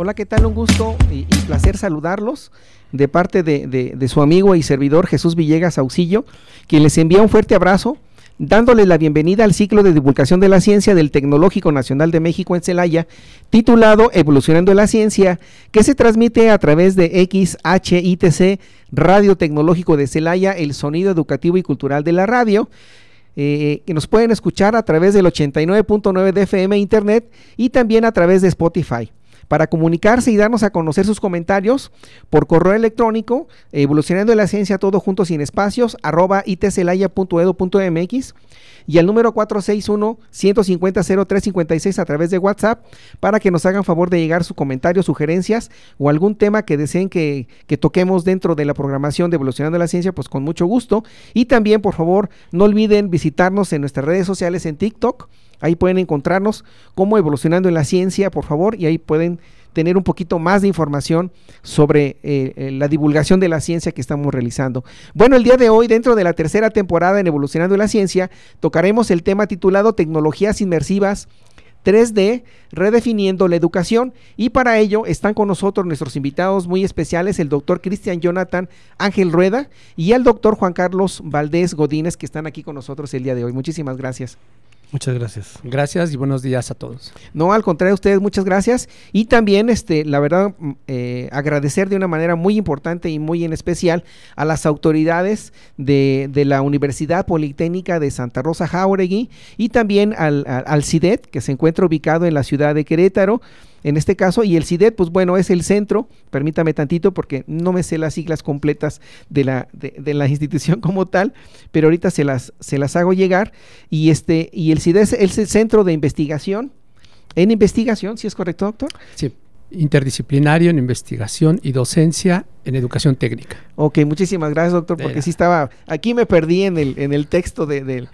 Hola, ¿qué tal? Un gusto y, placer saludarlos de parte de, su amigo y servidor Jesús Villegas Auxillo, quien les envía un fuerte abrazo, dándole la bienvenida al ciclo de divulgación de la ciencia del Tecnológico Nacional de México en Celaya, titulado Evolucionando la Ciencia, que se transmite a través de XHITC, Radio Tecnológico de Celaya, el sonido educativo y cultural de la radio. Eh, que nos pueden escuchar a través del 89.9 de FM Internet y también a través de Spotify para comunicarse y darnos a conocer sus comentarios por correo electrónico, evolucionando la ciencia todo junto sin espacios, arroba itcelaya.edu.mx y al número 461-150-0356 a través de WhatsApp para que nos hagan favor de llegar su comentario, sugerencias o algún tema que deseen que, que toquemos dentro de la programación de Evolucionando la Ciencia, pues con mucho gusto. Y también, por favor, no olviden visitarnos en nuestras redes sociales en TikTok Ahí pueden encontrarnos como evolucionando en la ciencia, por favor, y ahí pueden tener un poquito más de información sobre eh, eh, la divulgación de la ciencia que estamos realizando. Bueno, el día de hoy, dentro de la tercera temporada en Evolucionando en la Ciencia, tocaremos el tema titulado Tecnologías Inmersivas 3D, redefiniendo la educación. Y para ello están con nosotros nuestros invitados muy especiales, el doctor Cristian Jonathan Ángel Rueda y el doctor Juan Carlos Valdés Godínez, que están aquí con nosotros el día de hoy. Muchísimas gracias. Muchas gracias. Gracias y buenos días a todos. No, al contrario, ustedes muchas gracias. Y también, este, la verdad, mm, eh, agradecer de una manera muy importante y muy en especial a las autoridades de, de la Universidad Politécnica de Santa Rosa Jauregui y también al, al CIDET, que se encuentra ubicado en la ciudad de Querétaro, en este caso, y el CIDET, pues bueno, es el centro, permítame tantito porque no me sé las siglas completas de la, de, la institución como tal, pero ahorita se las, se las hago llegar, y este, y el CIDET es el centro de investigación, en investigación, ¿sí es correcto, doctor? Sí, interdisciplinario en investigación y docencia en educación técnica. Ok, muchísimas gracias, doctor, porque sí estaba, aquí me perdí en el, en el texto del,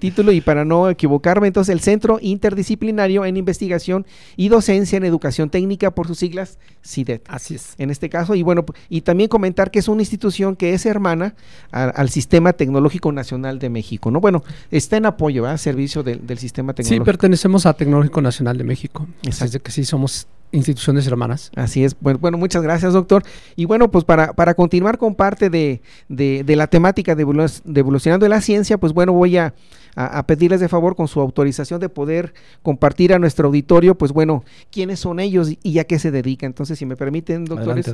título y para no equivocarme, entonces el Centro Interdisciplinario en Investigación y Docencia en Educación Técnica, por sus siglas, CIDET. Así es. En este caso, y bueno, y también comentar que es una institución que es hermana al Sistema Tecnológico Nacional de México, ¿no? Bueno, está en apoyo, ¿verdad? Servicio del, del Sistema Tecnológico. Sí, pertenecemos a Tecnológico Nacional de México. Exacto. que sí somos instituciones hermanas. Así es. Bueno, bueno muchas gracias, doctor. Y bueno, pues para, para continuar con parte de, de, la temática de, de evolucionando de la ciencia, pues bueno, voy a, a, pedirles de favor con su autorización de poder compartir a nuestro auditorio, pues bueno, quiénes son ellos y a qué se dedican. Entonces, si me permiten, doctores,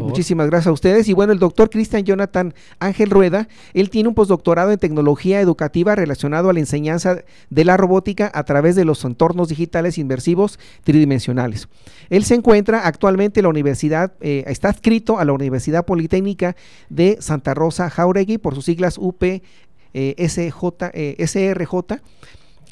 muchísimas gracias a ustedes. Y bueno, el doctor Cristian Jonathan Ángel Rueda, él tiene un postdoctorado en tecnología educativa relacionado a la enseñanza de la robótica a través de los entornos digitales inmersivos tridimensionales. Él se encuentra actualmente en la universidad, eh, está adscrito a la Universidad Politécnica de Santa Rosa Jauregui por sus siglas UP SJ, eh, SRJ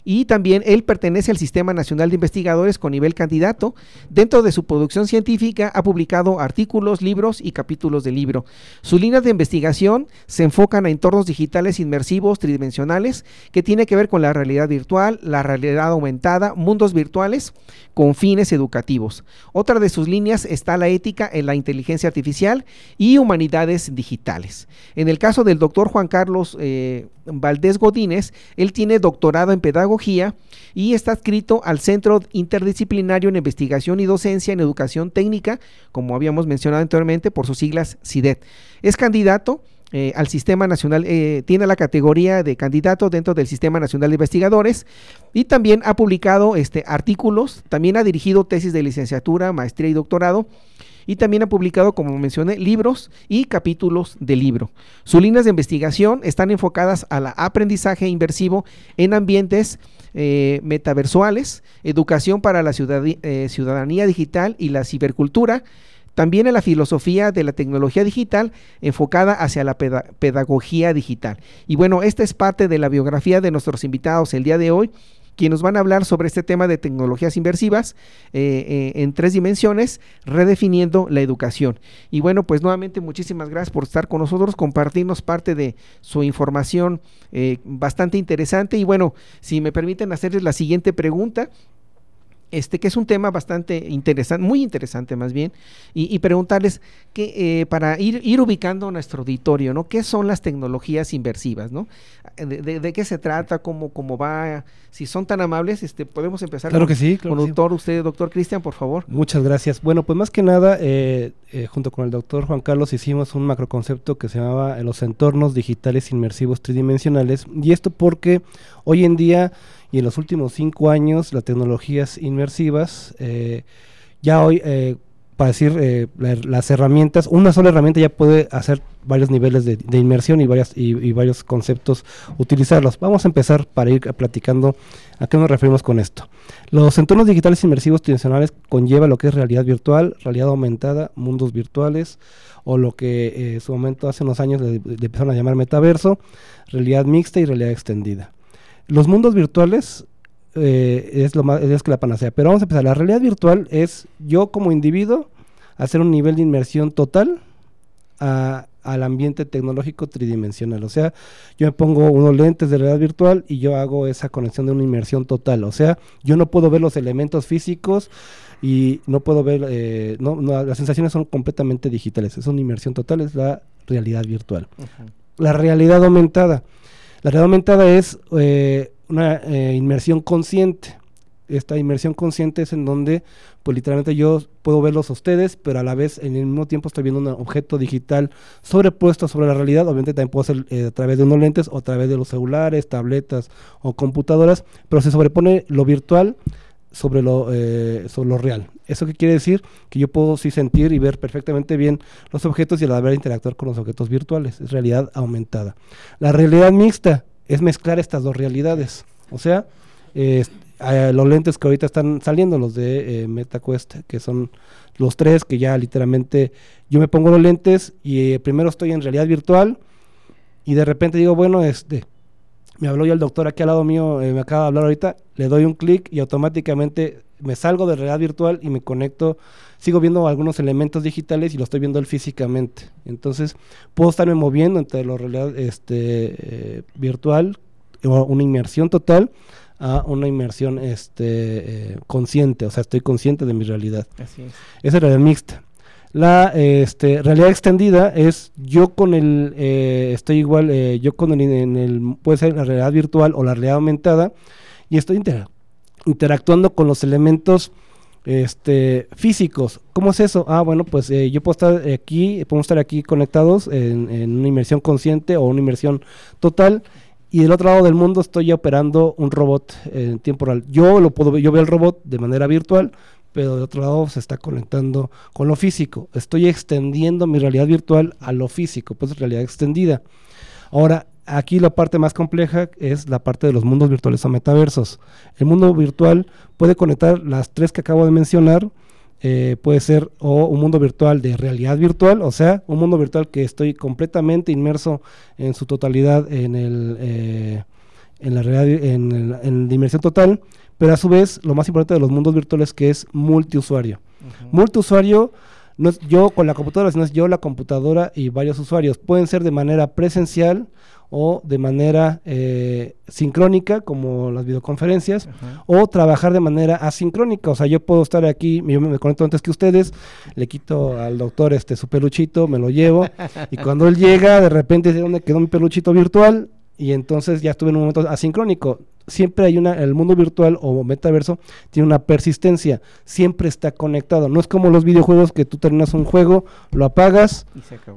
y también él pertenece al Sistema Nacional de Investigadores con nivel candidato. Dentro de su producción científica ha publicado artículos, libros y capítulos de libro. Sus líneas de investigación se enfocan a entornos digitales inmersivos tridimensionales que tiene que ver con la realidad virtual, la realidad aumentada, mundos virtuales con fines educativos. Otra de sus líneas está la ética en la inteligencia artificial y humanidades digitales. En el caso del doctor Juan Carlos eh, Valdés Godínez, él tiene doctorado en pedagogía y está adscrito al Centro Interdisciplinario en Investigación y Docencia en Educación Técnica, como habíamos mencionado anteriormente, por sus siglas CIDET. Es candidato eh, al Sistema Nacional, eh, tiene la categoría de candidato dentro del Sistema Nacional de Investigadores y también ha publicado este, artículos, también ha dirigido tesis de licenciatura, maestría y doctorado y también ha publicado, como mencioné, libros y capítulos de libro. Sus líneas de investigación están enfocadas al aprendizaje inversivo en ambientes eh, metaversuales, educación para la eh, ciudadanía digital y la cibercultura, también en la filosofía de la tecnología digital enfocada hacia la pedagogía digital. Y bueno, esta es parte de la biografía de nuestros invitados el día de hoy quienes nos van a hablar sobre este tema de tecnologías inversivas eh, eh, en tres dimensiones, redefiniendo la educación. Y bueno, pues nuevamente muchísimas gracias por estar con nosotros, compartirnos parte de su información eh, bastante interesante. Y bueno, si me permiten hacerles la siguiente pregunta, este, que es un tema bastante interesante, muy interesante más bien, y, preguntarles que, eh, para ir, ir ubicando nuestro auditorio, ¿no? ¿Qué son las tecnologías inversivas, ¿no? De, qué se trata, cómo, cómo va, si son tan amables, este, podemos empezar claro que sí, con doctor, usted, doctor Cristian, por favor. Muchas gracias. Bueno, pues más que nada, eh, eh, junto con el doctor Juan Carlos hicimos un macroconcepto que se llamaba los entornos digitales inmersivos tridimensionales, y esto porque hoy en día y en los últimos cinco años las tecnologías inmersivas, eh, ya hoy, eh, para decir eh, las herramientas, una sola herramienta ya puede hacer varios niveles de, inmersión y, varias, y, varios conceptos utilizarlos. Vamos a empezar para ir platicando a qué nos referimos con esto. Los entornos digitales inmersivos tradicionales conlleva lo que es realidad virtual, realidad aumentada, mundos virtuales o lo que en su momento hace unos años le empezaron a llamar metaverso, realidad mixta y realidad extendida. Los mundos virtuales eh, es lo más es que la panacea. Pero vamos a empezar. La realidad virtual es yo como individuo hacer un nivel de inmersión total al ambiente tecnológico tridimensional. O sea, yo me pongo unos lentes de realidad virtual y yo hago esa conexión de una inmersión total. O sea, yo no puedo ver los elementos físicos y no puedo ver, eh, no, las sensaciones son completamente digitales. Es una inmersión total, es la realidad virtual. La realidad aumentada la realidad aumentada es eh, una eh, inmersión consciente. Esta inmersión consciente es en donde, pues literalmente yo puedo verlos a ustedes, pero a la vez en el mismo tiempo estoy viendo un objeto digital sobrepuesto sobre la realidad. Obviamente también puedo hacer eh, a través de unos lentes o a través de los celulares, tabletas o computadoras, pero se sobrepone lo virtual sobre lo, eh, sobre lo real. ¿Eso qué quiere decir? Que yo puedo sí sentir y ver perfectamente bien los objetos y la interactuar con los objetos virtuales. Es realidad aumentada. La realidad mixta es mezclar estas dos realidades. O sea, los lentes que ahorita están saliendo, los de eh, MetaQuest, que son los tres que ya literalmente yo me pongo los lentes y eh, primero estoy en realidad virtual y de repente digo, bueno, este me habló ya el doctor aquí al lado mío, eh, me acaba de hablar ahorita, le doy un clic y automáticamente me salgo de realidad virtual y me conecto, sigo viendo algunos elementos digitales y lo estoy viendo él físicamente. Entonces puedo estarme moviendo entre la realidad este, eh, virtual, una inmersión total, a una inmersión este, eh, consciente, o sea, estoy consciente de mi realidad. Así es. Esa realidad mixta. La este, realidad extendida es yo con el, eh, estoy igual, eh, yo con el, en el, puede ser la realidad virtual o la realidad aumentada, y estoy interactuando con los elementos este, físicos. ¿Cómo es eso? Ah, bueno, pues eh, yo puedo estar aquí, podemos estar aquí conectados en, en, una inmersión consciente o una inmersión total. Y del otro lado del mundo estoy operando un robot en tiempo real. Yo lo puedo yo veo el robot de manera virtual, pero de otro lado se está conectando con lo físico. Estoy extendiendo mi realidad virtual a lo físico, pues realidad extendida. Ahora, aquí la parte más compleja es la parte de los mundos virtuales o metaversos. El mundo virtual puede conectar las tres que acabo de mencionar. Eh, puede ser o un mundo virtual de realidad virtual, o sea, un mundo virtual que estoy completamente inmerso en su totalidad en el eh, en la realidad en, en dimensión total pero a su vez lo más importante de los mundos virtuales que es multiusuario. Multiusuario no es yo con la computadora, sino es yo la computadora y varios usuarios. Pueden ser de manera presencial o de manera eh, sincrónica, como las videoconferencias, o trabajar de manera asincrónica. O sea, yo puedo estar aquí, yo me conecto antes que ustedes, le quito al doctor este su peluchito, me lo llevo, y cuando él llega, de repente dice, ¿dónde quedó mi peluchito virtual? Y entonces ya estuve en un momento asincrónico siempre hay una, el mundo virtual o metaverso tiene una persistencia, siempre está conectado. No es como los videojuegos que tú terminas un juego, lo apagas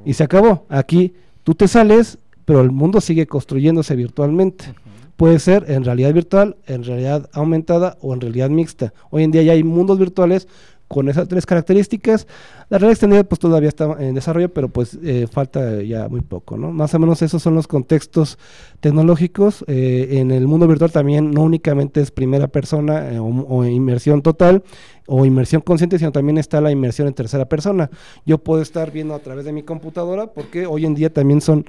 y se acabó. Aquí tú te sales, pero el mundo sigue construyéndose virtualmente. Puede ser en realidad virtual, en realidad aumentada o en realidad mixta. Hoy en día ya hay mundos virtuales con esas tres características. La red extendida pues todavía está en desarrollo, pero pues eh, falta ya muy poco, ¿no? Más o menos esos son los contextos tecnológicos. Eh, en el mundo virtual también no únicamente es primera persona eh, o, inmersión total o inmersión consciente, sino también está la inmersión en tercera persona. Yo puedo estar viendo a través de mi computadora porque hoy en día también son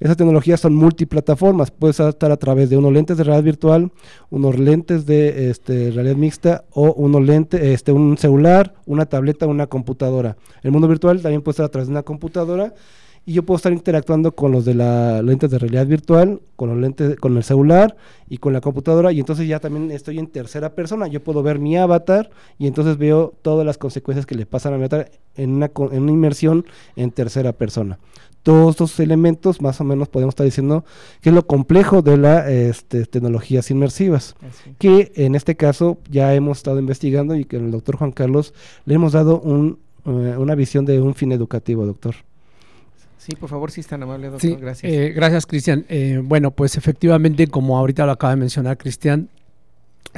Esas tecnologías son multiplataformas, puedes estar a través de unos lentes de realidad virtual, unos lentes de este, realidad mixta o unos lentes, este, un celular, una tableta, una computadora. El mundo virtual también puede estar a través de una computadora y yo puedo estar interactuando con los de la lentes de realidad virtual, con los lentes, con el celular y con la computadora y entonces ya también estoy en tercera persona. Yo puedo ver mi avatar y entonces veo todas las consecuencias que le pasan a mi avatar en una, en una inmersión en tercera persona. Todos estos elementos más o menos podemos estar diciendo que es lo complejo de las este, tecnologías inmersivas, que en este caso ya hemos estado investigando y que el doctor Juan Carlos le hemos dado un, eh, una visión de un fin educativo, doctor. Sí, por favor, si es tan amable, doctor. gracias. Eh, gracias, Cristian. Eh, bueno, pues efectivamente, como ahorita lo acaba de mencionar Cristian,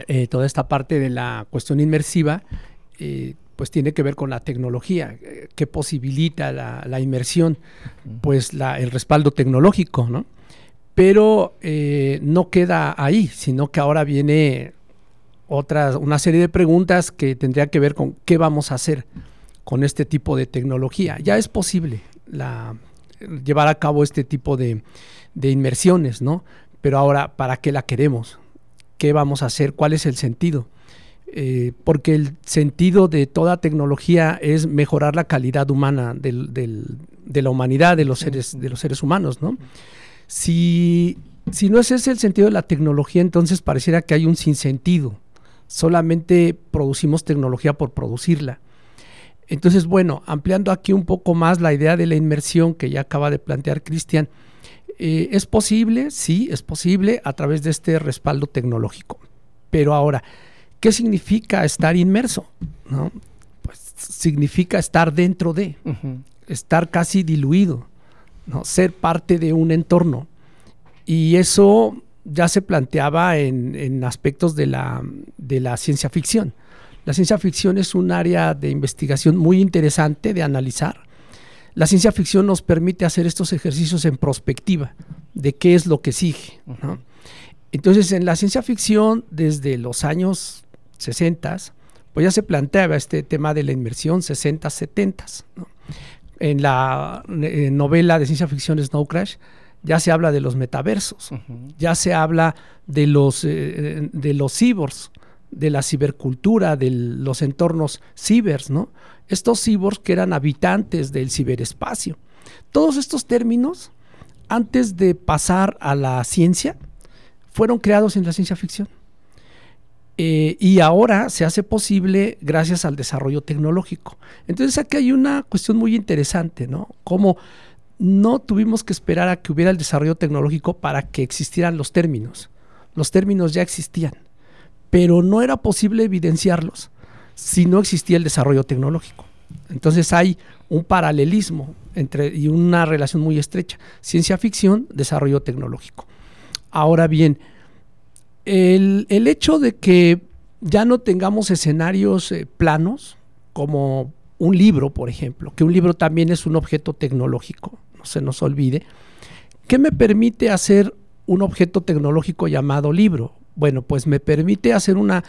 eh, toda esta parte de la cuestión inmersiva, pues tiene que ver con la tecnología, que posibilita la, inmersión, pues la, el respaldo tecnológico, ¿no? Pero no queda ahí, sino que ahora viene otra, una serie de preguntas que tendría que ver con qué vamos a hacer con este tipo de tecnología. Ya es posible la llevar a cabo este tipo de, inmersiones, ¿no? Pero ahora, ¿para qué la queremos? ¿Qué vamos a hacer? ¿Cuál es el sentido? Eh, porque el sentido de toda tecnología es mejorar la calidad humana de la humanidad, de los seres, de los seres humanos, ¿no? Si, si no es ese el sentido de la tecnología, entonces pareciera que hay un sinsentido. Solamente producimos tecnología por producirla. Entonces, bueno, ampliando aquí un poco más la idea de la inmersión que ya acaba de plantear Cristian, eh, es posible, sí, es posible a través de este respaldo tecnológico. Pero ahora, ¿qué significa estar inmerso? ¿No? Pues significa estar dentro de, estar casi diluido, ¿no? ser parte de un entorno. Y eso ya se planteaba en, aspectos de la, de la ciencia ficción. La ciencia ficción es un área de investigación muy interesante de analizar. La ciencia ficción nos permite hacer estos ejercicios en prospectiva de qué es lo que sigue. Entonces, en la ciencia ficción, desde los años 60, pues ya se planteaba este tema de la inmersión 60, 70. En la eh, novela de ciencia ficción Snow Crash, ya se habla de los metaversos, ya se habla de los, eh, de los cyborgs, de la cibercultura, de los entornos cibers, ¿no? Estos cibers que eran habitantes del ciberespacio. Todos estos términos, antes de pasar a la ciencia, fueron creados en la ciencia ficción. Eh, y ahora se hace posible gracias al desarrollo tecnológico. Entonces aquí hay una cuestión muy interesante, ¿no? Cómo no tuvimos que esperar a que hubiera el desarrollo tecnológico para que existieran los términos. Los términos ya existían pero no era posible evidenciarlos si no existía el desarrollo tecnológico. Entonces hay un paralelismo entre, y una relación muy estrecha. Ciencia ficción, desarrollo tecnológico. Ahora bien, el, hecho de que ya no tengamos escenarios eh, planos, como un libro, por ejemplo, que un libro también es un objeto tecnológico, no se nos olvide, ¿qué me permite hacer un objeto tecnológico llamado libro? Bueno, pues me permite hacer una,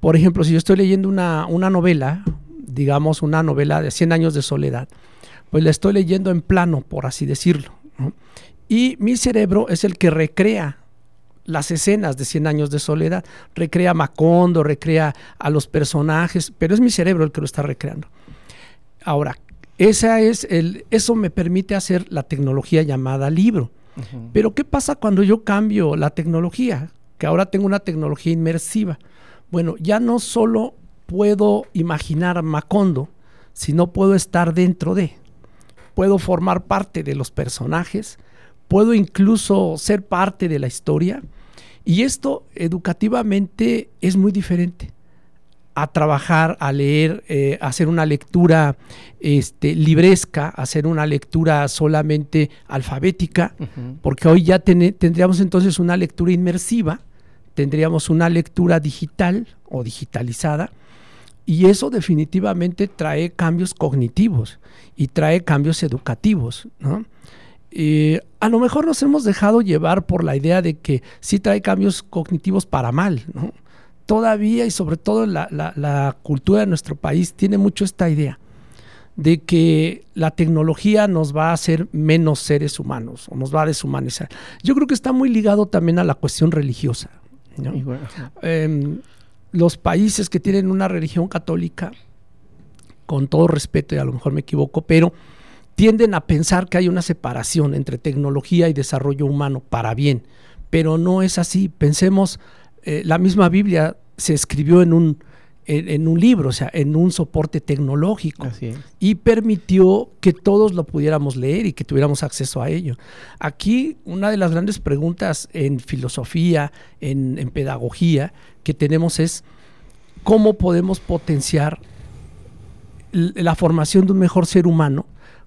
por ejemplo, si yo estoy leyendo una, novela, digamos una novela de 100 años de soledad, pues la estoy leyendo en plano, por así decirlo. Y mi cerebro es el que recrea las escenas de 100 años de soledad, recrea a Macondo, recrea a los personajes, pero es mi cerebro el que lo está recreando. Ahora, esa es el, eso me permite hacer la tecnología llamada libro. Pero ¿qué pasa cuando yo cambio la tecnología? que ahora tengo una tecnología inmersiva. Bueno, ya no solo puedo imaginar Macondo, sino puedo estar dentro de, puedo formar parte de los personajes, puedo incluso ser parte de la historia. Y esto educativamente es muy diferente a trabajar, a leer, eh, a hacer una lectura este, libresca, hacer una lectura solamente alfabética, porque hoy ya tendríamos entonces una lectura inmersiva, tendríamos una lectura digital o digitalizada, y eso definitivamente trae cambios cognitivos y trae cambios educativos. Eh, a lo mejor nos hemos dejado llevar por la idea de que sí trae cambios cognitivos para mal, ¿no? todavía y sobre todo la, la, cultura de nuestro país tiene mucho esta idea de que la tecnología nos va a hacer menos seres humanos o nos va a deshumanizar. Yo creo que está muy ligado también a la cuestión religiosa. Em, los países que tienen una religión católica, con todo respeto y a lo mejor me equivoco, pero tienden a pensar que hay una separación entre tecnología y desarrollo humano para bien, pero no es así. Pensemos, eh, la misma Biblia se escribió en un en, un libro, o sea, en un soporte tecnológico. Y permitió que todos lo pudiéramos leer y que tuviéramos acceso a ello. Aquí una de las grandes preguntas en filosofía, en, en pedagogía, que tenemos es cómo podemos potenciar la formación de un mejor ser humano,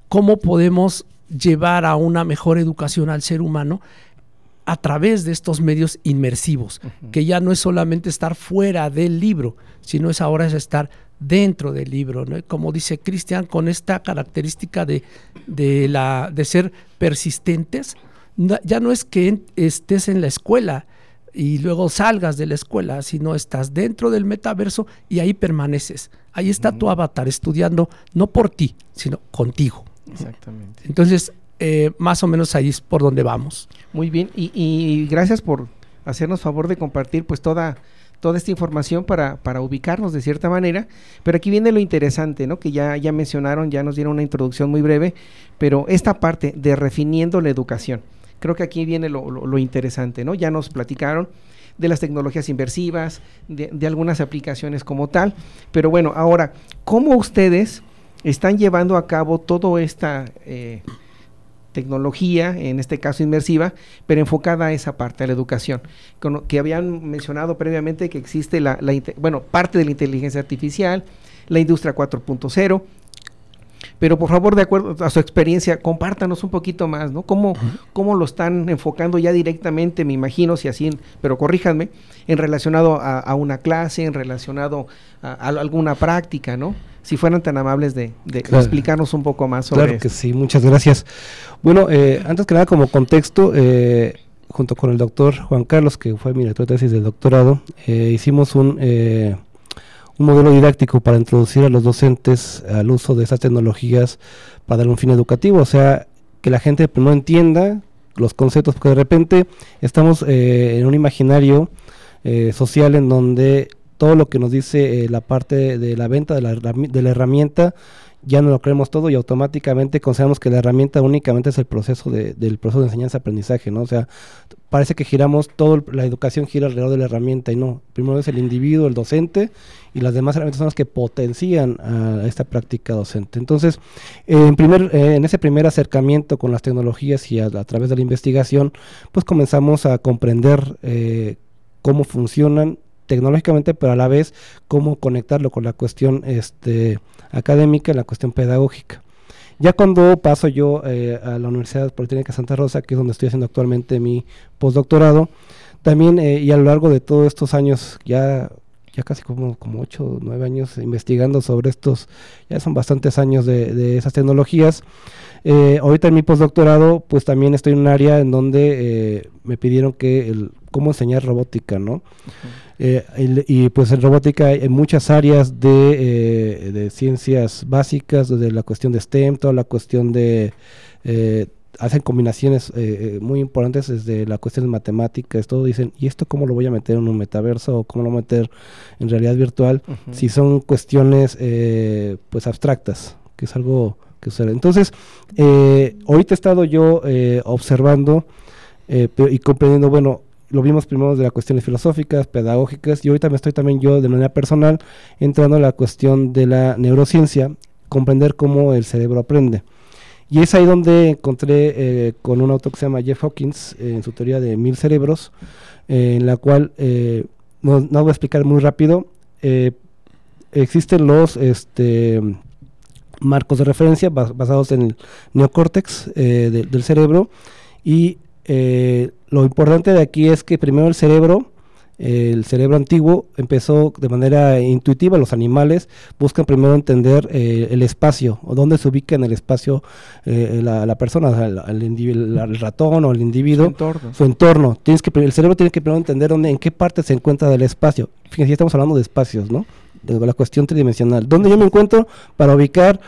cómo podemos llevar a una mejor educación al ser humano a través de estos medios inmersivos, que ya no es solamente estar fuera del libro, sino es ahora es estar dentro del libro, como dice Cristian, con esta característica de, de, la, de ser persistentes, ya no es que estés en la escuela y luego salgas de la escuela, sino estás dentro del metaverso y ahí permaneces. Ahí está tu avatar estudiando, no por ti, sino contigo. Exactamente. Entonces, eh, más o menos ahí es por donde vamos. Muy bien, y, gracias por hacernos favor de compartir pues toda, toda esta información para, para, ubicarnos de cierta manera. Pero aquí viene lo interesante, ¿no? Que ya, ya mencionaron, ya nos dieron una introducción muy breve, pero esta parte de refiniendo la educación, creo que aquí viene lo, lo, interesante, ¿no? Ya nos platicaron de las tecnologías inversivas, de, de, algunas aplicaciones como tal, pero bueno, ahora, ¿cómo ustedes están llevando a cabo todo esta... Eh, tecnología, en este caso inmersiva, pero enfocada a esa parte, a la educación. que habían mencionado previamente que existe la, bueno, parte de la inteligencia artificial, la industria 4.0, pero por favor, de acuerdo a su experiencia, compártanos un poquito más, ¿no? ¿Cómo, cómo lo están enfocando ya directamente, me imagino, si así, pero corríjanme, en relacionado a, una clase, en relacionado a, alguna práctica, ¿no? Si fueran tan amables de, explicarnos un poco más sobre Claro que sí, muchas gracias. Bueno, eh, antes que nada, como contexto, eh, junto con el doctor Juan Carlos, que fue mi director de tesis del doctorado, eh, hicimos un un modelo didáctico para introducir a los docentes al uso de esas tecnologías para dar un fin educativo, o sea, que la gente no entienda los conceptos, porque de repente estamos eh, en un imaginario social en donde todo lo que nos dice eh, la parte de la venta de la, de la herramienta ya no lo creemos todo y automáticamente consideramos que la herramienta únicamente es el proceso de, del proceso de enseñanza-aprendizaje, ¿no? O sea, parece que giramos, todo la educación gira alrededor de la herramienta y no, primero es el individuo, el docente y las demás herramientas son las que potencian a esta práctica docente. Entonces, en, primer, eh, en ese primer acercamiento con las tecnologías y a, través de la investigación, pues comenzamos a comprender eh, cómo funcionan tecnológicamente, pero a la vez cómo conectarlo con la cuestión este, académica la cuestión pedagógica. Ya cuando paso yo eh, a la Universidad Politécnica Santa Rosa, que es donde estoy haciendo actualmente mi postdoctorado, también eh, y a lo largo de todos estos años, ya, ya casi como, como 8 o 9 años investigando sobre estos, ya son bastantes años de, esas tecnologías, eh, ahorita en mi postdoctorado, pues también estoy en un área en donde me pidieron que cómo enseñar robótica, ¿no? Eh, y pues en robótica hay muchas áreas de, eh, de, ciencias básicas, desde la cuestión de STEM, toda la cuestión de... Eh, hacen combinaciones muy importantes desde la cuestión de matemáticas, todo dicen, ¿y esto cómo lo voy a meter en un metaverso o cómo lo voy a meter en realidad virtual? Si son cuestiones pues abstractas, que es algo que sucede. Entonces, ahorita he estado yo observando y comprendiendo, bueno, lo vimos primero de las cuestiones filosóficas, pedagógicas, y ahorita me estoy también yo de manera personal entrando a la cuestión de la neurociencia, comprender cómo el cerebro aprende. Y es ahí donde encontré eh, con un autor que se llama Jeff Hawkins, eh, en su teoría de mil cerebros, eh, en la cual, no, no, voy a explicar muy rápido, existen los este, marcos de referencia basados en el neocórtex del cerebro y eh, lo importante de aquí es que primero el cerebro, el cerebro antiguo empezó de manera intuitiva, los animales buscan primero entender eh, el espacio o dónde se ubica en el espacio eh, la, persona, el, ratón o el individuo, su entorno. Tienes que, el cerebro tiene que primero entender dónde, en qué parte se encuentra del espacio. Fíjense, ya estamos hablando de espacios, ¿no? De la cuestión tridimensional. ¿Dónde yo me encuentro para ubicar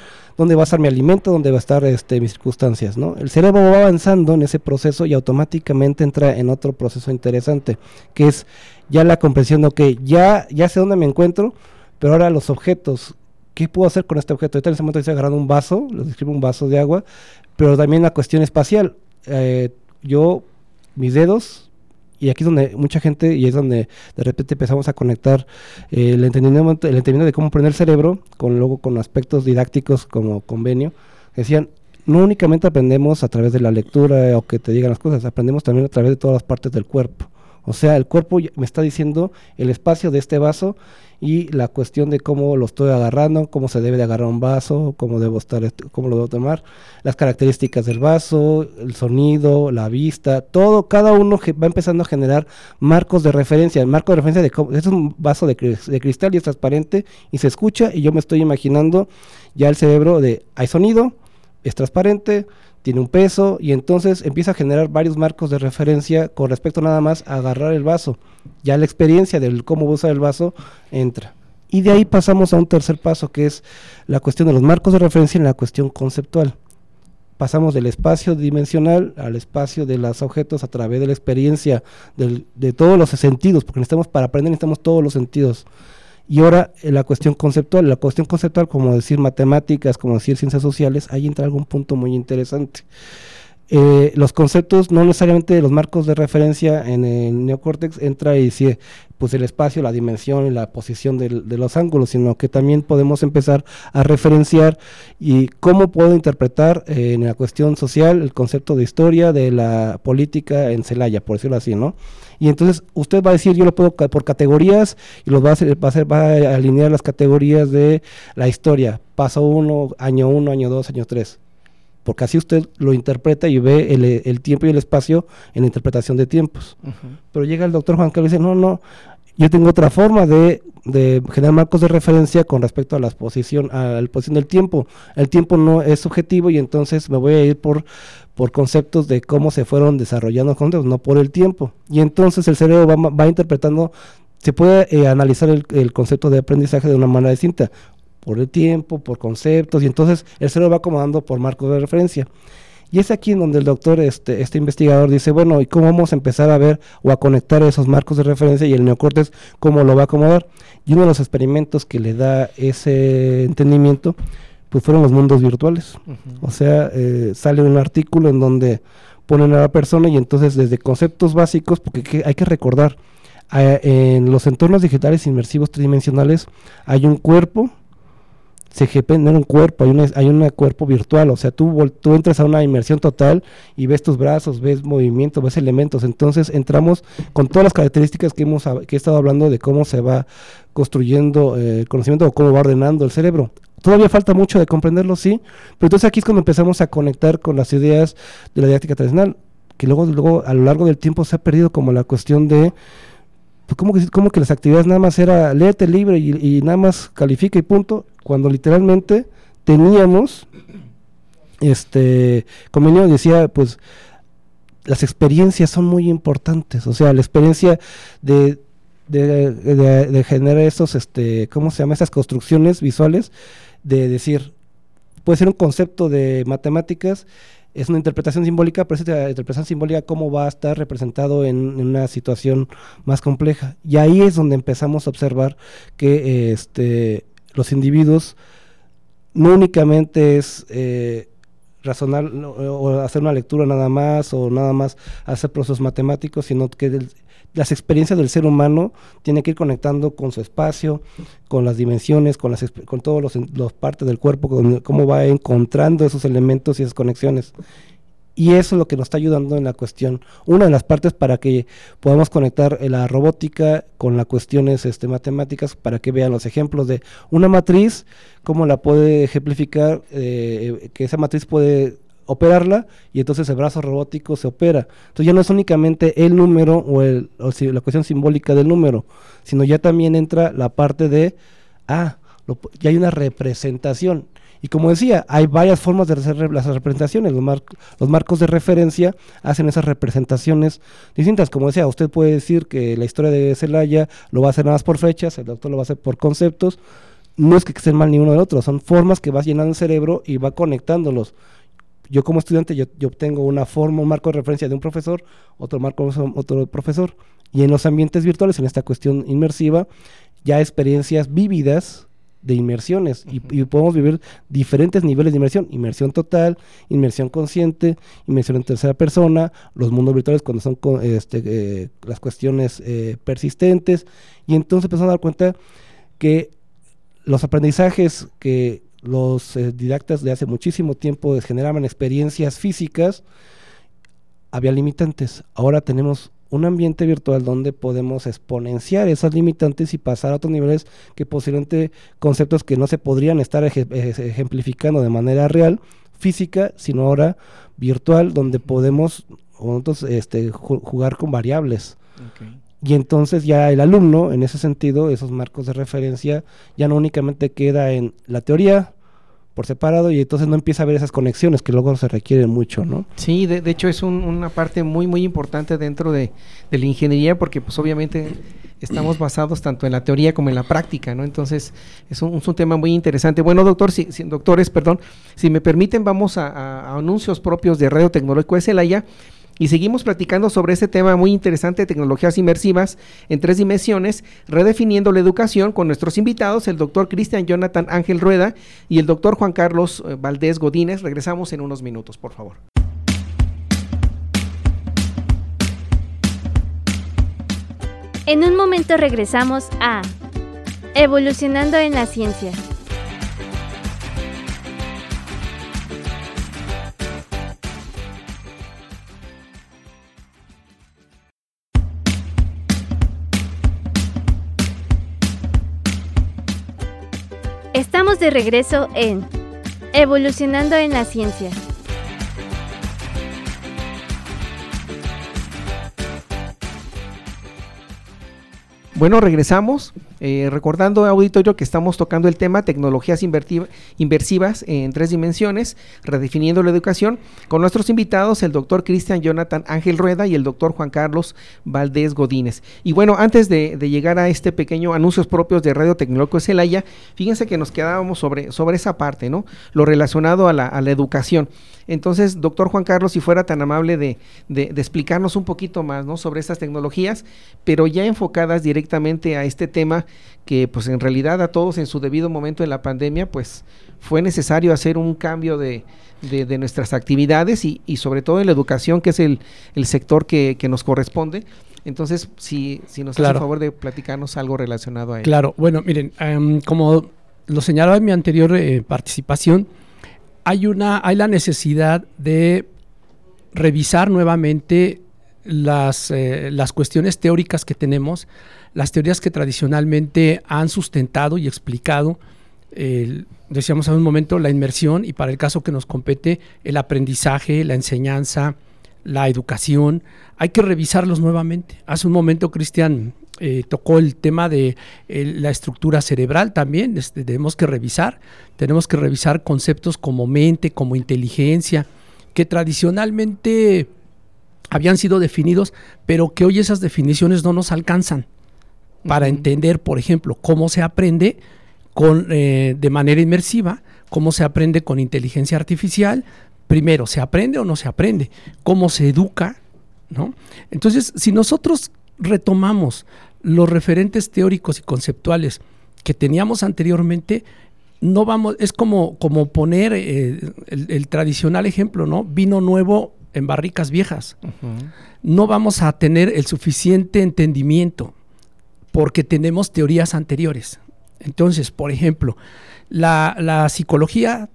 dónde va a estar mi alimento, dónde va a estar este, mis circunstancias, ¿no? El cerebro va avanzando en ese proceso y automáticamente entra en otro proceso interesante, que es ya la comprensión, ok, ya, ya sé dónde me encuentro, pero ahora los objetos, ¿qué puedo hacer con este objeto? Ahorita en ese momento estoy agarrando un vaso, lo describo un vaso de agua, pero también la cuestión espacial. Eh, yo, mis dedos, y aquí es donde mucha gente, y es donde de repente empezamos a conectar eh, el, entendimiento, el entendimiento de cómo aprender el cerebro, con luego con aspectos didácticos como convenio, decían, no únicamente aprendemos a través de la lectura o que te digan las cosas, aprendemos también a través de todas las partes del cuerpo. O sea, el cuerpo me está diciendo el espacio de este vaso y la cuestión de cómo lo estoy agarrando, cómo se debe de agarrar un vaso, cómo debo estar, cómo lo debo tomar, las características del vaso, el sonido, la vista, todo, cada uno va empezando a generar marcos de referencia. El marco de referencia de cómo, es un vaso de, de cristal y es transparente y se escucha y yo me estoy imaginando ya el cerebro de hay sonido, es transparente, tiene un peso y entonces empieza a generar varios marcos de referencia con respecto nada más a agarrar el vaso. Ya la experiencia del cómo usar el vaso entra. Y de ahí pasamos a un tercer paso que es la cuestión de los marcos de referencia en la cuestión conceptual. Pasamos del espacio dimensional al espacio de los objetos a través de la experiencia de todos los sentidos, porque necesitamos para aprender necesitamos todos los sentidos y ahora eh, la cuestión conceptual, la cuestión conceptual como decir matemáticas, como decir ciencias sociales, ahí entra algún punto muy interesante. Eh, los conceptos, no necesariamente los marcos de referencia en el neocórtex, entra y dice pues el espacio, la dimensión y la posición de los ángulos, sino que también podemos empezar a referenciar y cómo puedo interpretar eh, en la cuestión social el concepto de historia de la política en Celaya, por decirlo así, ¿no? Y entonces usted va a decir, yo lo puedo por categorías y los va a hacer, va a, hacer, va a alinear las categorías de la historia, paso uno, año uno, año dos, año tres porque así usted lo interpreta y ve el, tiempo y el espacio en la interpretación de tiempos. Pero llega el doctor Juan Carlos y dice, no, no, yo tengo otra forma de, generar marcos de referencia con respecto a la posición, a la posición del tiempo. El tiempo no es subjetivo y entonces me voy a ir por, por conceptos de cómo se fueron desarrollando los conceptos, no por el tiempo. Y entonces el cerebro va, interpretando, se puede eh, analizar el, el, concepto de aprendizaje de una manera distinta por el tiempo, por conceptos, y entonces el cerebro va acomodando por marcos de referencia. Y es aquí en donde el doctor, este, este investigador, dice, bueno, ¿y cómo vamos a empezar a ver o a conectar esos marcos de referencia y el neocortes cómo lo va a acomodar? Y uno de los experimentos que le da ese entendimiento, pues fueron los mundos virtuales. O sea, eh, sale un artículo en donde ponen a la persona y entonces desde conceptos básicos, porque hay que recordar, en los entornos digitales inmersivos tridimensionales hay un cuerpo, CGP no era un cuerpo, hay un hay una cuerpo virtual, o sea, tú, tú entras a una inmersión total y ves tus brazos, ves movimientos, ves elementos, entonces entramos con todas las características que, hemos, que he estado hablando de cómo se va construyendo eh, el conocimiento o cómo va ordenando el cerebro. Todavía falta mucho de comprenderlo, sí, pero entonces aquí es cuando empezamos a conectar con las ideas de la didáctica tradicional, que luego, luego a lo largo del tiempo se ha perdido como la cuestión de pues como que, como que las actividades nada más era léete el libro y, y, nada más califica y punto, cuando literalmente teníamos, este, como yo decía, pues las experiencias son muy importantes, o sea, la experiencia de, de, generar estos, este, ¿cómo se llama? Esas construcciones visuales, de decir, puede ser un concepto de matemáticas, es una interpretación simbólica, pero esa interpretación simbólica cómo va a estar representado en, una situación más compleja. Y ahí es donde empezamos a observar que este, los individuos no únicamente es eh, razonar o hacer una lectura nada más o nada más hacer procesos matemáticos, sino que las experiencias del ser humano tienen que ir conectando con su espacio, con las dimensiones, con, las, con todas los, partes del cuerpo, con cómo va encontrando esos elementos y esas conexiones. Y eso es lo que nos está ayudando en la cuestión, una de las partes para que podamos conectar la robótica con las cuestiones este, matemáticas, para que vean los ejemplos de una matriz, cómo la puede ejemplificar, eh, que esa matriz puede operarla y entonces el brazo robótico se opera. Entonces ya no es únicamente el número o, el, la cuestión simbólica del número, sino ya también entra la parte de, ah, ya hay una representación. Y como decía, hay varias formas de hacer las representaciones. Los, los, marcos de referencia hacen esas representaciones distintas. Como decía, usted puede decir que la historia de Celaya lo va a hacer nada más por fechas, el doctor lo va a hacer por conceptos, no es que estén mal ni uno del otro, son formas que vas llenando el cerebro y va conectándolos. Yo como estudiante, yo, yo obtengo una forma, un marco de referencia de un profesor, otro marco, otro profesor. Y en los ambientes virtuales, en esta cuestión inmersiva, ya experiencias vívidas de inmersiones y, podemos vivir diferentes niveles de inmersión, inmersión total, inmersión consciente, inmersión en tercera persona, los mundos virtuales cuando son este, eh, las cuestiones eh, persistentes y entonces empezamos a dar cuenta que los aprendizajes que los eh, didactas de hace muchísimo tiempo generaban experiencias físicas, había limitantes. Ahora tenemos un ambiente virtual donde podemos exponenciar esas limitantes y pasar a otros niveles que posiblemente conceptos que no se podrían estar ejemplificando de manera real, física, sino ahora virtual, donde podemos este, jugar con variables. Y entonces ya el alumno, en ese sentido, esos marcos de referencia, ya no únicamente queda en la teoría, por separado y entonces no empieza a ver esas conexiones que luego se requieren mucho, ¿no? Sí, de, hecho es una parte muy muy importante dentro de, la ingeniería porque pues obviamente estamos basados tanto en la teoría como en la práctica, ¿no? Entonces es un, tema muy interesante. Bueno, doctor, si, doctores, perdón, si me permiten vamos a, a anuncios propios de Radio Tecnológico de Celaya y seguimos platicando sobre este tema muy interesante tecnologías inmersivas en tres dimensiones, redefiniendo la educación con nuestros invitados, el doctor Cristian Jonathan Ángel Rueda y el doctor Juan Carlos eh, Valdés Godínez. Regresamos en unos minutos, por favor. En un momento regresamos a Evolucionando en la Ciencia. De regreso en Evolucionando en la Ciencia. Bueno, regresamos. Eh, recordando, auditorio, que estamos tocando el tema tecnologías inversivas en tres dimensiones, redefiniendo la educación, con nuestros invitados, el doctor Cristian Jonathan Ángel Rueda y el doctor Juan Carlos Valdés Godínez. Y bueno, antes de, llegar a este pequeño anuncios propios de Radio Tecnológico de Celaya, fíjense que nos quedábamos sobre, sobre esa parte, ¿no? Lo relacionado a la, educación. Entonces, doctor Juan Carlos, si fuera tan amable de, explicarnos un poquito más ¿no? sobre estas tecnologías, pero ya enfocadas directamente a este tema que pues en realidad a todos en su debido momento de la pandemia, pues fue necesario hacer un cambio de, nuestras actividades y, sobre todo en la educación, que es el, sector que, nos corresponde. Entonces, si, si nos hace el favor de platicarnos algo relacionado a ello. Claro, bueno, miren, em, como lo señalaba en mi anterior eh, participación, hay, una, hay la necesidad de revisar nuevamente las, eh, las cuestiones teóricas que tenemos, las teorías que tradicionalmente han sustentado y explicado, decíamos hace un momento, la inmersión y para el caso que nos compete, el aprendizaje, la enseñanza, la educación, hay que revisarlos nuevamente. Hace un momento, Cristian, eh, tocó el tema de la estructura cerebral también, este, que revisar, tenemos que revisar conceptos como mente, como inteligencia, que tradicionalmente habían sido definidos, pero que hoy esas definiciones no nos alcanzan para entender, por ejemplo, cómo se aprende con, eh, de manera inmersiva, cómo se aprende con inteligencia artificial, primero, ¿se aprende o no se aprende? ¿Cómo se educa? ¿No? Entonces, si nosotros retomamos los referentes teóricos y conceptuales que teníamos anteriormente, no vamos, es como, como poner eh, el, tradicional ejemplo, ¿no? Vino nuevo en barricas viejas. No vamos a tener el suficiente entendimiento porque tenemos teorías anteriores. Entonces, por ejemplo, la, psicología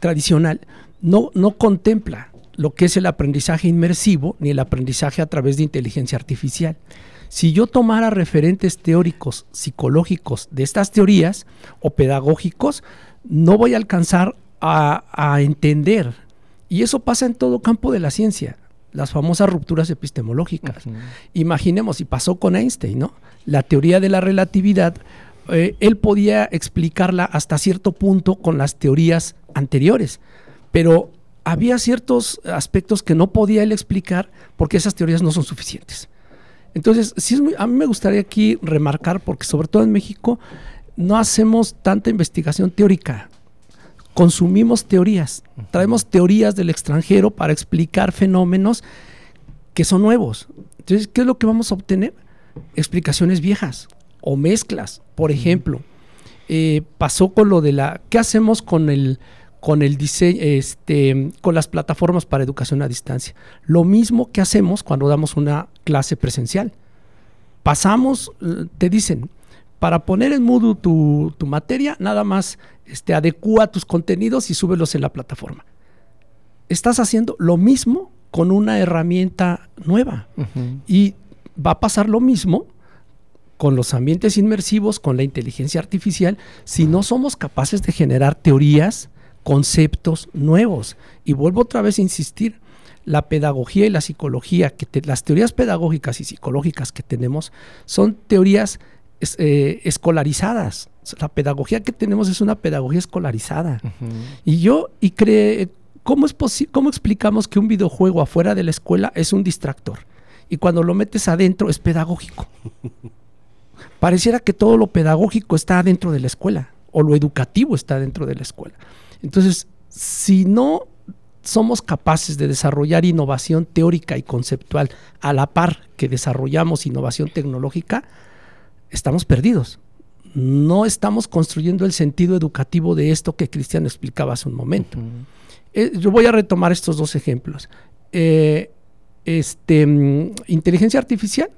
tradicional no, no contempla lo que es el aprendizaje inmersivo ni el aprendizaje a través de inteligencia artificial. Si yo tomara referentes teóricos, psicológicos de estas teorías o pedagógicos, no voy a alcanzar a, entender. Y eso pasa en todo campo de la ciencia las famosas rupturas epistemológicas. Imaginemos, y pasó con Einstein, ¿no? La teoría de la relatividad, eh, él podía explicarla hasta cierto punto con las teorías anteriores, pero había ciertos aspectos que no podía él explicar porque esas teorías no son suficientes. Entonces, sí es a mí me gustaría aquí remarcar, porque sobre todo en México, no hacemos tanta investigación teórica, consumimos teorías, traemos teorías del extranjero para explicar fenómenos que son nuevos. Entonces, ¿qué es lo que vamos a obtener? Explicaciones viejas o mezclas. Por ejemplo, eh, pasó con lo de la, ¿qué hacemos con el con el diseño, este, con las plataformas para educación a distancia? Lo mismo que hacemos cuando damos una clase presencial. Pasamos, eh, te dicen, para poner en Moodle tu, tu materia, nada más este, adecua tus contenidos y súbelos en la plataforma. Estás haciendo lo mismo con una herramienta nueva. Y va a pasar lo mismo con los ambientes inmersivos, con la inteligencia artificial, si no somos capaces de generar teorías, conceptos nuevos. Y vuelvo otra vez a insistir, la pedagogía y la psicología, que las teorías pedagógicas y psicológicas que tenemos son teorías eh, escolarizadas. La pedagogía que tenemos es una pedagogía escolarizada. Y yo, y cree, ¿cómo, es ¿cómo explicamos que un videojuego afuera de la escuela es un distractor? Y cuando lo metes adentro es pedagógico. Pareciera que todo lo pedagógico está dentro de la escuela o lo educativo está dentro de la escuela. Entonces, si no somos capaces de desarrollar innovación teórica y conceptual a la par que desarrollamos innovación tecnológica, estamos perdidos. No estamos construyendo el sentido educativo de esto que Cristian explicaba hace un momento. Eh, yo voy a retomar estos dos ejemplos. Eh, este, mm, inteligencia artificial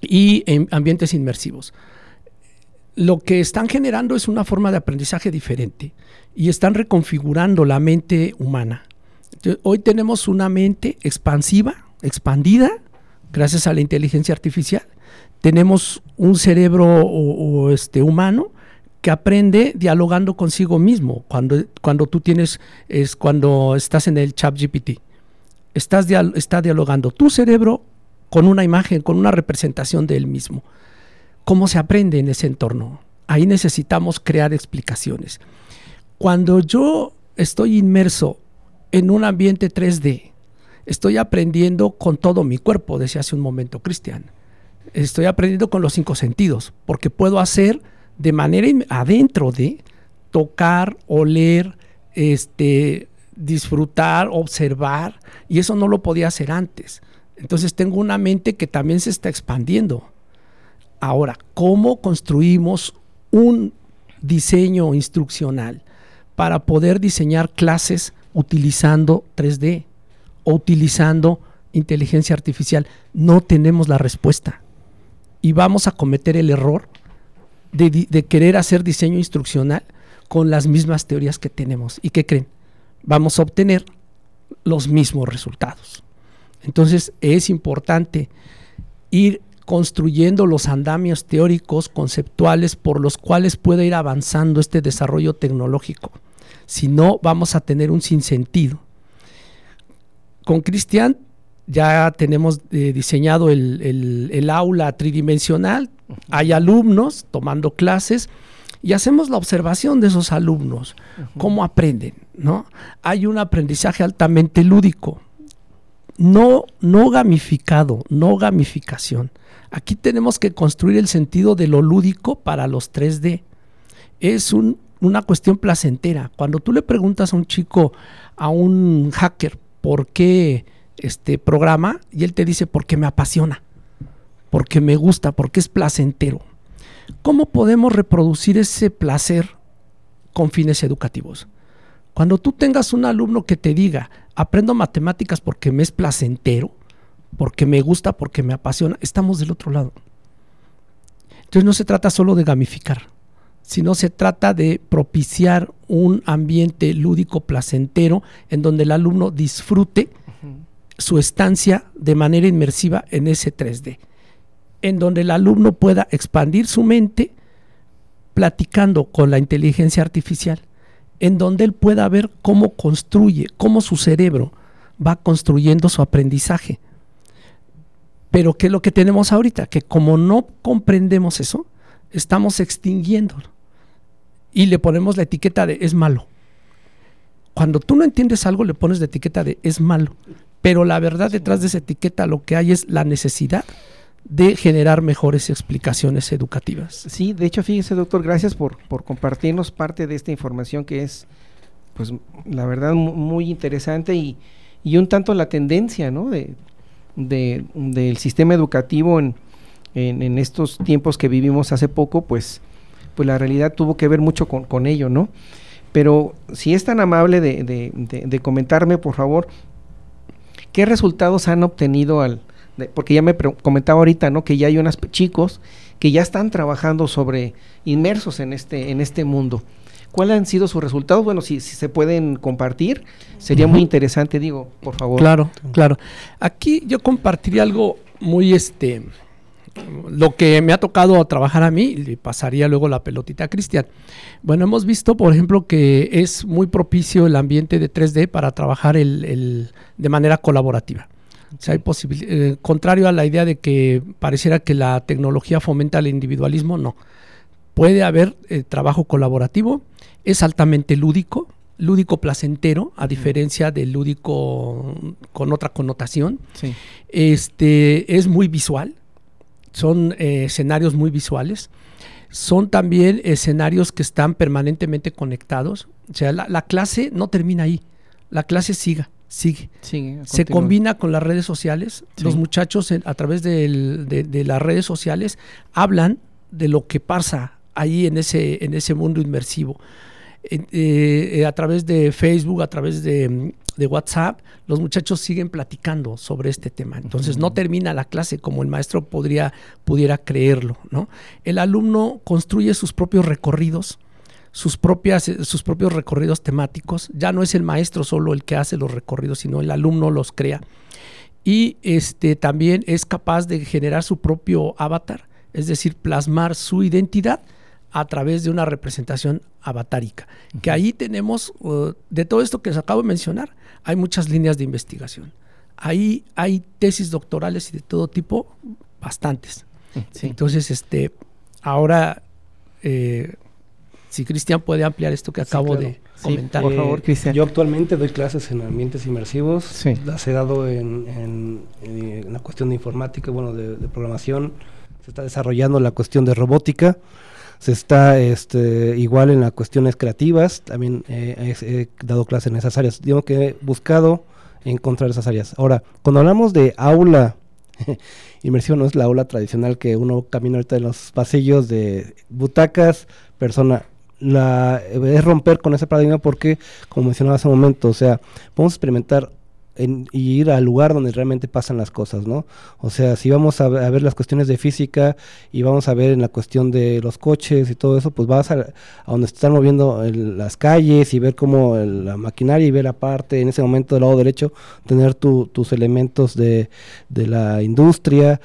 y ambientes inmersivos. Lo que están generando es una forma de aprendizaje diferente y están reconfigurando la mente humana. Hoy tenemos una mente expansiva, expandida, gracias a la inteligencia artificial, tenemos un cerebro este, humano que aprende dialogando consigo mismo. Cuando, cuando tú tienes, es cuando estás en el chat GPT. Estás está dialogando tu cerebro con una imagen, con una representación de él mismo. ¿Cómo se aprende en ese entorno? Ahí necesitamos crear explicaciones. Cuando yo estoy inmerso en un ambiente 3D, estoy aprendiendo con todo mi cuerpo, decía hace un momento Cristian estoy aprendiendo con los cinco sentidos, porque puedo hacer de manera adentro de tocar, oler, este, disfrutar, observar, y eso no lo podía hacer antes. Entonces tengo una mente que también se está expandiendo. Ahora, ¿cómo construimos un diseño instruccional para poder diseñar clases utilizando 3D o utilizando inteligencia artificial? No tenemos la respuesta y vamos a cometer el error de, querer hacer diseño instruccional con las mismas teorías que tenemos. ¿Y qué creen? Vamos a obtener los mismos resultados. Entonces es importante ir construyendo los andamios teóricos, conceptuales, por los cuales pueda ir avanzando este desarrollo tecnológico. Si no, vamos a tener un sinsentido. Con Cristian ya tenemos eh, diseñado el, aula tridimensional, hay alumnos tomando clases y hacemos la observación de esos alumnos, cómo aprenden, ¿no? Hay un aprendizaje altamente lúdico, no, no gamificado, no gamificación. Aquí tenemos que construir el sentido de lo lúdico para los 3D. Es una cuestión placentera. Cuando tú le preguntas a un chico, a un hacker, ¿por qué? Este programa y él te dice porque me apasiona, porque me gusta, porque es placentero. ¿Cómo podemos reproducir ese placer con fines educativos? Cuando tú tengas un alumno que te diga, aprendo matemáticas porque me es placentero, porque me gusta, porque me apasiona, estamos del otro lado. Entonces no se trata solo de gamificar, sino se trata de propiciar un ambiente lúdico placentero en donde el alumno disfrute su estancia de manera inmersiva en ese 3D, en donde el alumno pueda expandir su mente platicando con la inteligencia artificial, en donde él pueda ver cómo construye, cómo su cerebro va construyendo su aprendizaje. Pero ¿qué es lo que tenemos ahorita? Que como no comprendemos eso, estamos extinguiéndolo. Y le ponemos la etiqueta de es malo. Cuando tú no entiendes algo, le pones la etiqueta de es malo. Pero la verdad detrás de esa etiqueta lo que hay es la necesidad de generar mejores explicaciones educativas. Sí, de hecho, fíjese, doctor, gracias por, por compartirnos parte de esta información que es, pues, la verdad, muy interesante y, y un tanto la tendencia, ¿no? De, de, del sistema educativo en, en, estos tiempos que vivimos hace poco, pues, pues la realidad tuvo que ver mucho con, con ello, ¿no? Pero si es tan amable de, de, de, comentarme, por favor, ¿qué resultados han obtenido al, porque ya me comentaba ahorita, ¿no? Que ya hay unos chicos que ya están trabajando sobre inmersos en este en este mundo. ¿Cuáles han sido sus resultados? Bueno, si, si se pueden compartir, sería muy interesante, digo, por favor. Claro, claro. Aquí yo compartiría algo muy este lo que me ha tocado trabajar a mí, le pasaría luego la pelotita a Cristian. Bueno, hemos visto, por ejemplo, que es muy propicio el ambiente de 3D para trabajar el, de manera colaborativa. hay eh, contrario a la idea de que pareciera que la tecnología fomenta el individualismo, no. Puede haber eh, trabajo colaborativo, es altamente lúdico, lúdico placentero, a diferencia del lúdico con otra connotación. Este es muy visual, son eh, escenarios muy visuales. Son también escenarios que están permanentemente conectados. O sea, la, clase no termina ahí, la clase sigue. Sigue. Se combina con las redes sociales. Los muchachos a través de, las redes sociales hablan de lo que pasa ahí en ese, en ese mundo inmersivo. Eh, eh, a través de Facebook, a través de, WhatsApp, los muchachos siguen platicando sobre este tema. Entonces no termina la clase como el maestro podría, pudiera creerlo. ¿no? El alumno construye sus propios recorridos, sus, propias, sus propios recorridos temáticos. Ya no es el maestro solo el que hace los recorridos, sino el alumno los crea. Y este, también es capaz de generar su propio avatar, es decir, plasmar su identidad a través de una representación avatárica. Que ahí tenemos, uh, de todo esto que les acabo de mencionar, hay muchas líneas de investigación. Ahí hay tesis doctorales y de todo tipo, bastantes. Entonces, este, ahora, eh, si Cristian puede ampliar esto que acabo de comentar. por favor, Cristian. Yo actualmente doy clases en ambientes inmersivos. Las he dado en, en, la cuestión de informática, bueno, de, de programación. Se está desarrollando la cuestión de robótica se está este, igual en las cuestiones creativas, también eh, he, dado clases en esas áreas. Digo que he buscado encontrar esas áreas. Ahora, cuando hablamos de aula, inmersión no es la aula tradicional que uno camina ahorita en los pasillos de butacas, persona. La, es romper con ese paradigma porque, como mencionaba hace un momento, o sea, podemos experimentar y ir al lugar donde realmente pasan las cosas, ¿no? O sea, si vamos a, ver las cuestiones de física y vamos a ver en la cuestión de los coches y todo eso, pues vas a, donde están moviendo las calles y ver cómo la maquinaria y ver aparte, en ese momento del lado derecho, tener tus elementos de, la industria.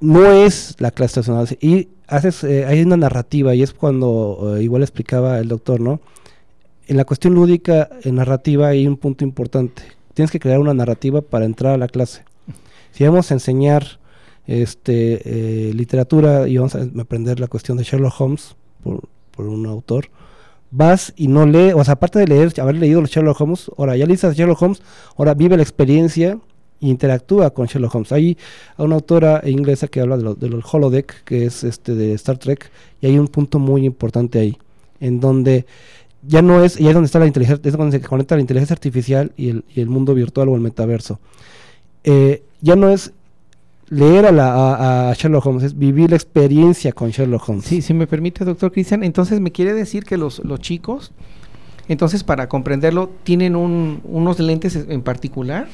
No es la clase estacional. Y haces, eh, hay una narrativa y es cuando, eh, igual explicaba el doctor, ¿no? En la cuestión lúdica, en narrativa, hay un punto importante tienes que crear una narrativa para entrar a la clase. Si vamos a enseñar este, eh, literatura y vamos a aprender la cuestión de Sherlock Holmes por, un autor, vas y no lees, o sea, aparte de leer, haber leído los Sherlock Holmes, ahora ya leíste a Sherlock Holmes, ahora vive la experiencia e interactúa con Sherlock Holmes. Hay una autora inglesa que habla de, lo, del holodeck, que es este de Star Trek, y hay un punto muy importante ahí, en donde ya no es, y es donde está la inteligencia, es donde se conecta la inteligencia artificial y el, y el mundo virtual o el metaverso. Eh, ya no es leer a, la, a, Sherlock Holmes, es vivir la experiencia con Sherlock Holmes. Sí, si me permite, doctor Cristian, entonces me quiere decir que los, los chicos, entonces para comprenderlo, tienen un, unos lentes en particular,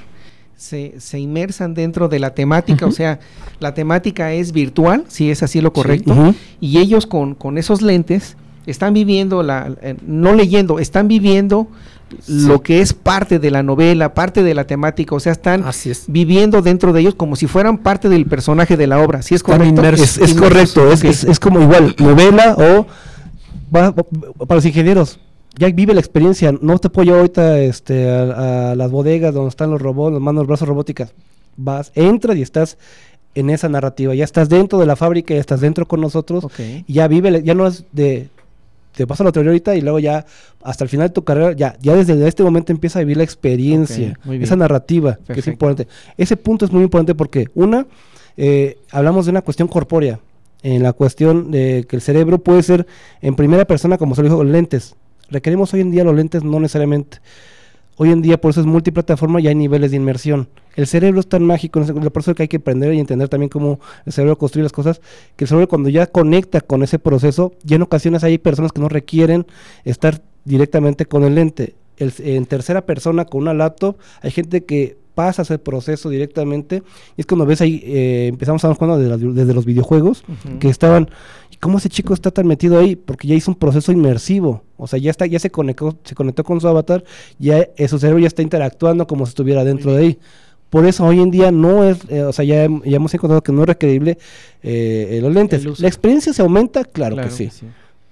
se, se, inmersan dentro de la temática, o sea, la temática es virtual, si es así lo correcto, y ellos con, con esos lentes están viviendo, la, eh, no leyendo, están viviendo lo que es parte de la novela, parte de la temática, o sea, están viviendo dentro de ellos como si fueran parte del personaje de la obra, ¿sí es correcto? es, correcto, es, como igual, novela o para los ingenieros, ya vive la experiencia, no te apoyo ahorita este, a, las bodegas donde están los robots, los manos, brazos robóticas, vas, entras y estás en esa narrativa, ya estás dentro de la fábrica, ya estás dentro con nosotros, y ya vive, ya no es de te pasa la teoría ahorita y luego ya hasta el final de tu carrera, ya, ya desde este momento empieza a vivir la experiencia, esa narrativa, que es importante. Ese punto es muy importante porque, una, eh, hablamos de una cuestión corpórea, en la cuestión de que el cerebro puede ser en primera persona, como se lo dijo, lentes. Requerimos hoy en día los lentes no necesariamente. Hoy en día por eso es multiplataforma y hay niveles de inmersión. El cerebro es tan mágico, por eso que hay que aprender y entender también cómo el cerebro construye las cosas, que el cerebro cuando ya conecta con ese proceso, ya en ocasiones hay personas que no requieren estar directamente con el lente. en tercera persona con una laptop, hay gente que pasa ese proceso directamente. Y es cuando ves ahí, eh, empezamos a darnos cuenta desde los videojuegos, que estaban, ¿cómo ese chico está tan metido ahí? Porque ya hizo un proceso inmersivo. O sea, ya está, ya se conectó, se conectó con su avatar, ya eh, su cerebro ya está interactuando como si estuviera dentro de ahí. Por eso hoy en día no es, eh, o sea, ya, ya, hemos encontrado que no es requerible los lentes. La experiencia se aumenta, claro, que, sí.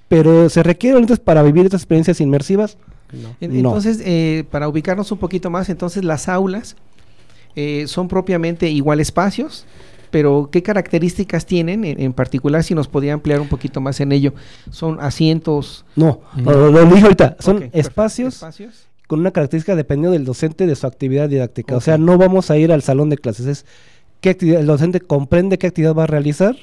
Pero se requieren lentes para vivir estas experiencias inmersivas. Entonces, para ubicarnos un poquito más, entonces las aulas eh, son propiamente igual espacios, pero ¿qué características tienen en, particular? Si nos podía ampliar un poquito más en ello. ¿Son asientos? No, lo, dije ahorita, son espacios, con una característica dependiendo del docente de su actividad didáctica. O sea, no vamos a ir al salón de clases, es qué actividad, el docente comprende qué actividad va a realizar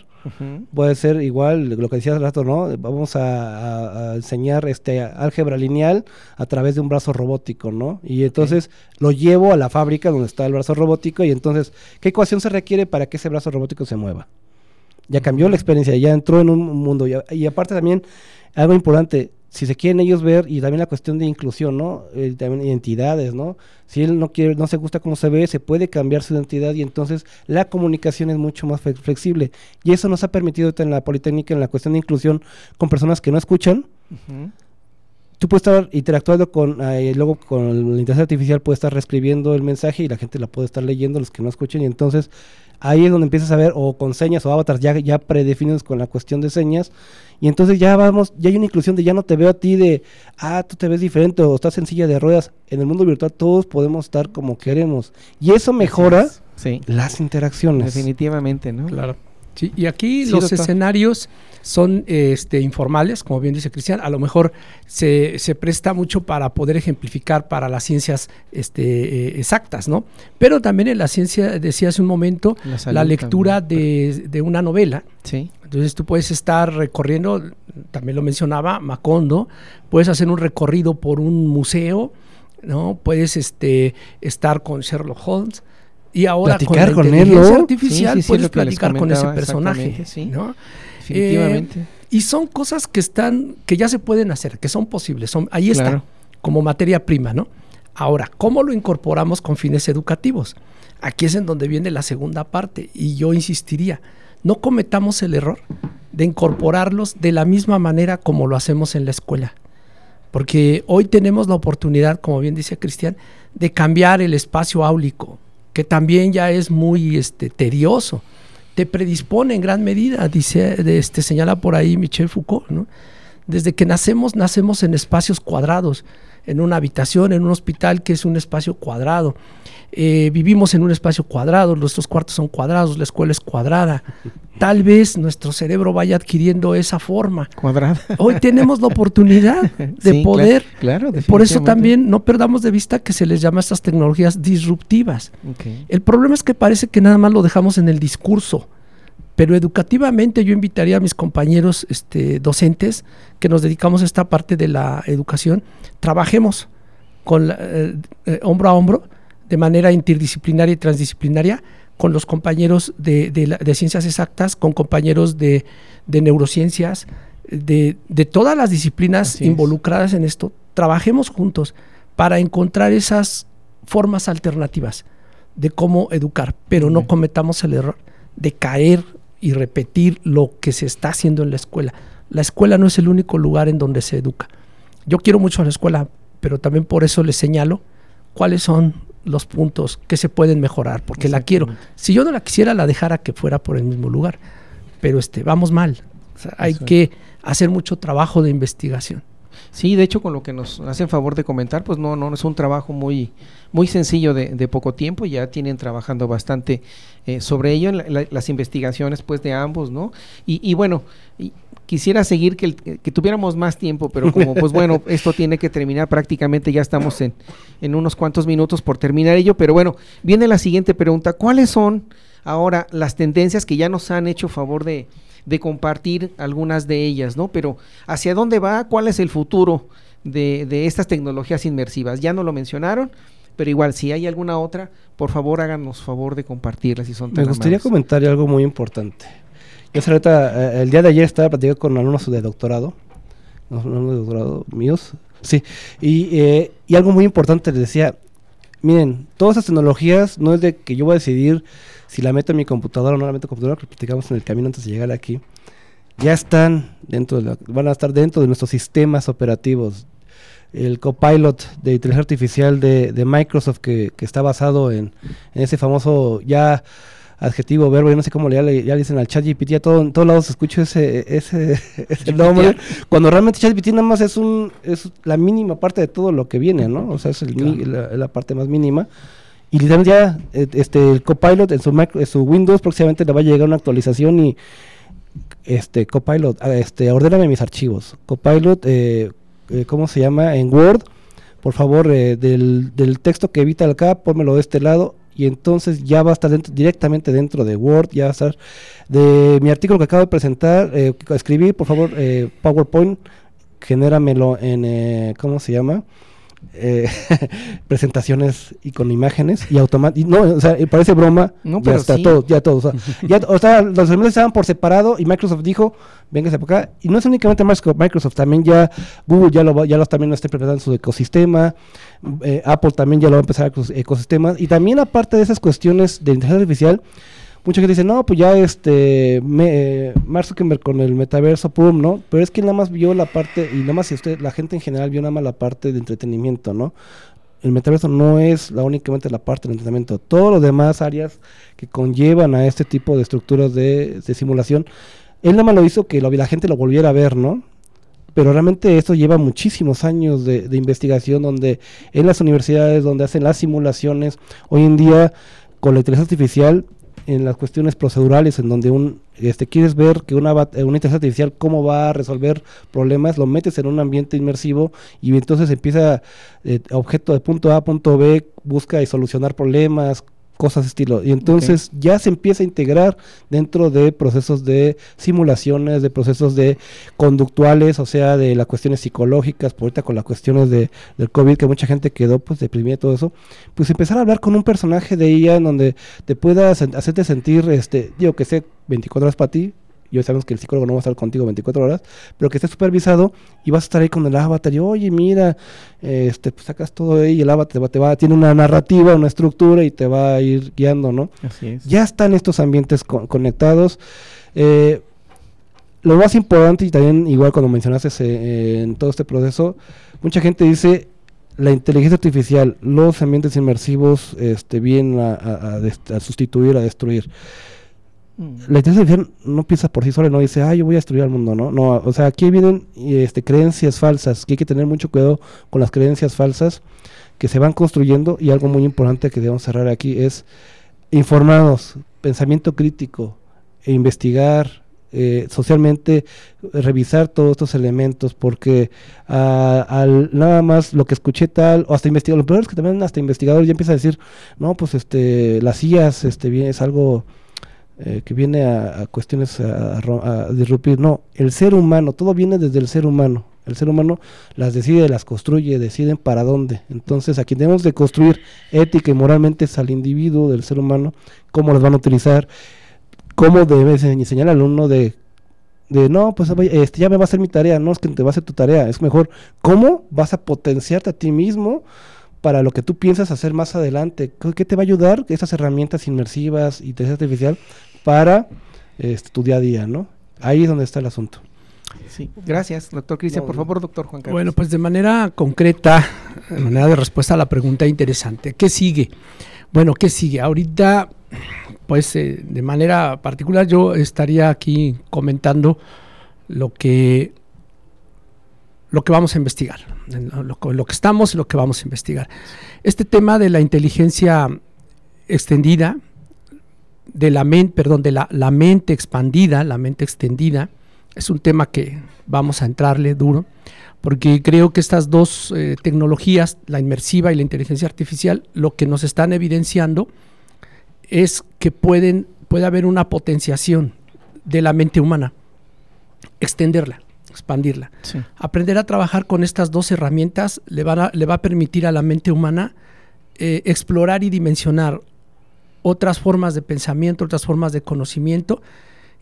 Puede ser igual lo que decías hace rato, ¿no? Vamos a, enseñar este álgebra lineal a través de un brazo robótico, ¿no? Y entonces lo llevo a la fábrica donde está el brazo robótico y entonces, ¿qué ecuación se requiere para que ese brazo robótico se mueva? Ya cambió la experiencia, ya entró en un mundo. y aparte también, algo importante, si se quieren ellos ver, y también la cuestión de inclusión, ¿no? Eh, también identidades, ¿no? Si él no quiere, no se gusta cómo se ve, se puede cambiar su identidad y entonces la comunicación es mucho más flexible. Y eso nos ha permitido en la Politécnica, en la cuestión de inclusión, con personas que no escuchan. Tú puedes estar interactuando con, eh, luego con la inteligencia artificial, puede estar reescribiendo el mensaje y la gente la puede estar leyendo, los que no escuchen, y entonces ahí es donde empiezas a ver, o con señas o avatars ya, ya predefinidos con la cuestión de señas, y entonces ya vamos, ya hay una inclusión de ya no te veo a ti de, ah, tú te ves diferente o estás en silla de ruedas. En el mundo virtual todos podemos estar como queremos. Y eso mejora las interacciones. Definitivamente, ¿no? Claro. Sí, y aquí los escenarios son este, informales, como bien dice Cristian, a lo mejor se, se, presta mucho para poder ejemplificar para las ciencias este, eh, exactas, ¿no? Pero también en la ciencia, decía hace un momento, la, lectura de, de, una novela. Sí. Entonces tú puedes estar recorriendo, también lo mencionaba Macondo, puedes hacer un recorrido por un museo, ¿no? Puedes este, estar con Sherlock Holmes, y ahora con la inteligencia artificial puedes platicar con ese personaje, ¿no? Definitivamente. Eh, y son cosas que están, que ya se pueden hacer, que son posibles, son, ahí está, como materia prima, ¿no? Ahora, ¿cómo lo incorporamos con fines educativos? Aquí es en donde viene la segunda parte, y yo insistiría, no cometamos el error de incorporarlos de la misma manera como lo hacemos en la escuela. Porque hoy tenemos la oportunidad, como bien dice Cristian, de cambiar el espacio áulico, que también ya es muy este, tedioso. Te predispone en gran medida, dice, este, señala por ahí Michel Foucault, ¿no? Desde que nacemos, nacemos en espacios cuadrados, en una habitación, en un hospital que es un espacio cuadrado. Eh, vivimos en un espacio cuadrado, nuestros cuartos son cuadrados, la escuela es cuadrada. Tal vez nuestro cerebro vaya adquiriendo esa forma. Cuadrada. Hoy tenemos la oportunidad de poder. Claro, Por eso también no perdamos de vista que se les llama a estas tecnologías disruptivas. El problema es que parece que nada más lo dejamos en el discurso. Pero educativamente yo invitaría a mis compañeros este, docentes que nos dedicamos a esta parte de la educación, trabajemos con eh, eh, hombro a hombro de manera interdisciplinaria y transdisciplinaria con los compañeros de, ciencias exactas, con compañeros de, neurociencias, de, todas las disciplinas involucradas en esto. Trabajemos juntos para encontrar esas formas alternativas de cómo educar, pero no cometamos el error de caer y repetir lo que se está haciendo en la escuela. La escuela no es el único lugar en donde se educa. Yo quiero mucho a la escuela, pero también por eso les señalo cuáles son los puntos que se pueden mejorar, porque la quiero. Si yo no la quisiera, la dejara que fuera por el mismo lugar. Pero este, vamos mal. hay que hacer mucho trabajo de investigación. Sí, de hecho, con lo que nos hacen favor de comentar, pues no, no es un trabajo muy, muy sencillo de, poco tiempo, ya tienen trabajando bastante eh, sobre ello, las investigaciones pues de ambos, ¿no? Y, y bueno, quisiera seguir que, que, tuviéramos más tiempo, pero como pues bueno, esto tiene que terminar prácticamente, ya estamos en, en unos cuantos minutos por terminar ello, pero bueno, viene la siguiente pregunta, ¿cuáles son ahora las tendencias que ya nos han hecho favor de, de compartir algunas de ellas, ¿no? Pero ¿hacia dónde va? ¿Cuál es el futuro de, de estas tecnologías inmersivas? Ya no lo mencionaron, pero igual, si hay alguna otra, por favor háganos favor de compartirla si son Me gustaría comentar algo muy importante. Yo ahorita, eh, el día de ayer estaba platicando con alumnos de doctorado, alumnos de doctorado míos, sí, y, eh, y algo muy importante les decía, miren, todas esas tecnologías no es de que yo voy a decidir si la meto en mi computadora o no la meto en computadora, que platicamos en el camino antes de llegar aquí, ya están dentro de van a estar dentro de nuestros sistemas operativos. El copilot de inteligencia artificial de, de Microsoft que, que, está basado en, en, ese famoso ya adjetivo, verbo, yo no sé cómo le, ya, le dicen al chat GPT, a todo, en todos lados escucho ese, ese, ese nombre, cuando realmente chat GPT nada más es, un, es la mínima parte de todo lo que viene, ¿no? O sea, es el, claro. la, la parte más mínima. Y literalmente ya este, el Copilot en su, en su Windows próximamente le va a llegar una actualización y este Copilot, este, ordéname mis archivos. Copilot, eh, eh, ¿cómo se llama? En Word, por favor, eh, del, del, texto que evita acá, pónmelo de este lado y entonces ya va a estar dentro, directamente dentro de Word, ya va a estar de mi artículo que acabo de presentar, eh, escribí, por favor, PowerPoint, genéramelo en, ¿cómo se llama? Eh, presentaciones y con imágenes y automático no o sea parece broma no, ya está sí. todo ya todo o sea, ya, o sea los elementos estaban por separado y Microsoft dijo véngase por acá y no es únicamente Microsoft también ya Google ya lo ya los también lo está implementando en su ecosistema eh, Apple también ya lo va a empezar a ecosistemas y también aparte de esas cuestiones de inteligencia artificial mucha gente dice, no, pues ya este, me, eh, Zuckerberg con el metaverso, pum, ¿no? Pero es que nada más vio la parte, y nada más si usted, la gente en general vio nada más la parte de entretenimiento, ¿no? El metaverso no es la únicamente la parte del entretenimiento. Todos los demás áreas que conllevan a este tipo de estructuras de, simulación, él nada más lo hizo que la gente lo volviera a ver, ¿no? pero realmente esto lleva muchísimos años de, investigación donde en las universidades donde hacen las simulaciones hoy en día con la inteligencia artificial en las cuestiones procedurales en donde un este quieres ver que una, una inteligencia artificial cómo va a resolver problemas, lo metes en un ambiente inmersivo y entonces empieza eh, objeto de punto A a punto B, busca y solucionar problemas, cosas de estilo. Y entonces okay. ya se empieza a integrar dentro de procesos de simulaciones, de procesos de conductuales, o sea, de las cuestiones psicológicas, por ahorita con las cuestiones de, del COVID, que mucha gente quedó pues deprimida y todo eso, pues empezar a hablar con un personaje de ella en donde te pueda hacerte sentir, este, digo que sé 24 horas para ti, yo sabemos que el psicólogo no va a estar contigo 24 horas, pero que esté supervisado y vas a estar ahí con el avatar y oye, mira, este, pues sacas todo ahí y el avatar te va, te va, tiene una narrativa, una estructura y te va a ir guiando, ¿no? Así es. Ya están estos ambientes con, conectados. Eh, lo más importante y también igual cuando mencionaste ese, eh, en todo este proceso, mucha gente dice la inteligencia artificial, los ambientes inmersivos este, vienen a, a, a, a sustituir, a destruir la inteligencia artificial no piensa por sí sola, no dice, ah, yo voy a destruir al mundo, ¿no? No, o sea, aquí vienen este, creencias falsas, que hay que tener mucho cuidado con las creencias falsas que se van construyendo y algo muy importante que debemos cerrar aquí es informados, pensamiento crítico, e investigar, eh, socialmente revisar todos estos elementos porque uh, al nada más lo que escuché tal o hasta investigadores lo peor es que también hasta investigadores ya empiezan a decir no pues este las IAS este bien es algo eh, que viene a, cuestiones a, a, disrupir. No, el ser humano, todo viene desde el ser humano. El ser humano las decide, las construye, deciden para dónde. Entonces, aquí tenemos de construir ética y moralmente es al individuo del ser humano, cómo las van a utilizar, cómo debes enseñar al alumno de, de no, pues este, ya me va a hacer mi tarea, no es que te va a hacer tu tarea, es mejor cómo vas a potenciarte a ti mismo para lo que tú piensas hacer más adelante. ¿Qué te va a ayudar esas herramientas inmersivas y inteligencia artificial para este, tu día a día, ¿no? Ahí es donde está el asunto. Sí, gracias, doctor Cristian. No, por favor, doctor Juan Carlos. Bueno, pues de manera concreta, de manera de respuesta a la pregunta interesante, ¿qué sigue? Bueno, ¿qué sigue? Ahorita, pues eh, de manera particular, yo estaría aquí comentando lo que lo que vamos a investigar, lo, que estamos y lo que vamos a investigar. Este tema de la inteligencia extendida, de la mente, perdón, de la, la, mente expandida, la mente extendida, es un tema que vamos a entrarle duro, porque creo que estas dos eh, tecnologías, la inmersiva y la inteligencia artificial, lo que nos están evidenciando es que pueden puede haber una potenciación de la mente humana, extenderla, expandirla. Sí. Aprender a trabajar con estas dos herramientas le, van a- le va a permitir a la mente humana eh, explorar y dimensionar otras formas de pensamiento, otras formas de conocimiento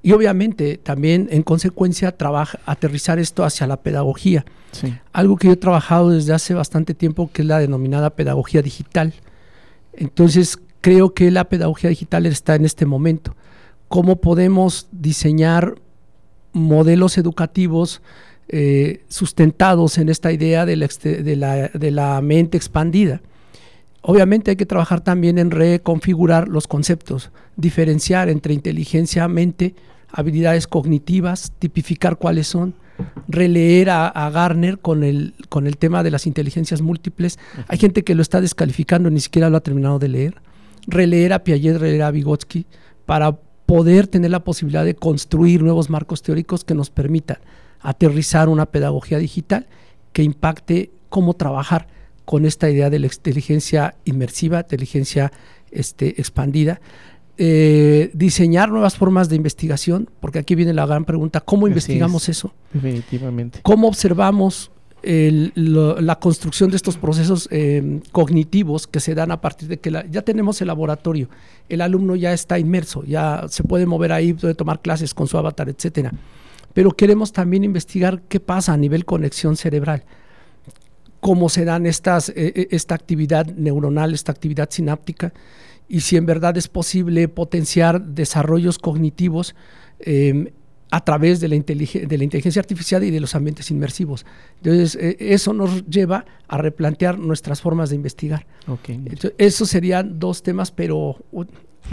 y obviamente también en consecuencia trabaja, aterrizar esto hacia la pedagogía. Sí. Algo que yo he trabajado desde hace bastante tiempo que es la denominada pedagogía digital. Entonces creo que la pedagogía digital está en este momento. ¿Cómo podemos diseñar modelos educativos eh, sustentados en esta idea de la, exte- de la- de la mente expandida? Obviamente hay que trabajar también en reconfigurar los conceptos, diferenciar entre inteligencia, mente, habilidades cognitivas, tipificar cuáles son, releer a, a Garner con el, con el tema de las inteligencias múltiples. Hay gente que lo está descalificando, ni siquiera lo ha terminado de leer. Releer a Piaget, releer a Vygotsky, para poder tener la posibilidad de construir nuevos marcos teóricos que nos permitan aterrizar una pedagogía digital que impacte cómo trabajar con esta idea de la inteligencia inmersiva, inteligencia este, expandida, eh, diseñar nuevas formas de investigación, porque aquí viene la gran pregunta, ¿cómo Así investigamos es. eso? Definitivamente. ¿Cómo observamos la construcción de estos procesos eh, cognitivos que se dan a partir de que ya tenemos el laboratorio, el alumno ya está inmerso, ya se puede mover ahí, puede tomar clases con su avatar, etcétera. Pero queremos también investigar qué pasa a nivel conexión cerebral, cómo se dan estas, eh, eh, esta actividad neuronal, esta actividad sináptica, y si en verdad es posible potenciar desarrollos cognitivos a través de la, de la inteligencia artificial y de los ambientes inmersivos. Entonces, eh, eso nos lleva a replantear nuestras formas de investigar. Ok. Entonces, esos serían dos temas, pero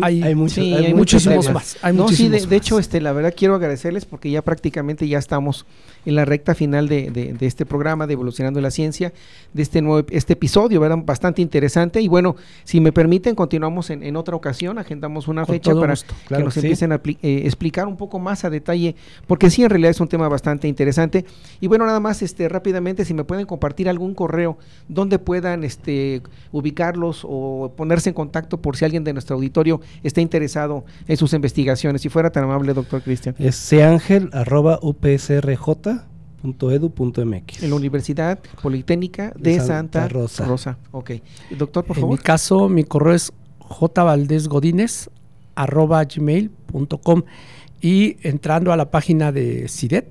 hay, Hay mucho- Sí, hay muchísimos más. Hay no, sí, de, más. hecho, este, la verdad quiero agradecerles porque ya prácticamente ya estamos en la recta final de, de- de este programa de Evolucionando la Ciencia, de este nuevo este episodio, ¿verdad? Bastante interesante. Y bueno, si me permiten, continuamos en, en otra ocasión, agendamos una Con fecha para gusto. Claro que nos sí. empiecen a eh, explicar un poco más a detalle, porque sí, en realidad es un tema bastante interesante. Y bueno, nada más, este, rápidamente, si me pueden compartir algún correo donde puedan este, ubicarlos o ponerse en contacto por si alguien de nuestro auditorio está interesado en sus investigaciones. Si fuera tan amable, doctor Cristian. Es seangel.upsrj.edu.mx. En la Universidad Politécnica de, De Santa, Santa Rosa. Rosa. Ok. Doctor, por en favor. mi caso, mi correo es jvaldesgodines@gmail.com y entrando a la página de CIDET,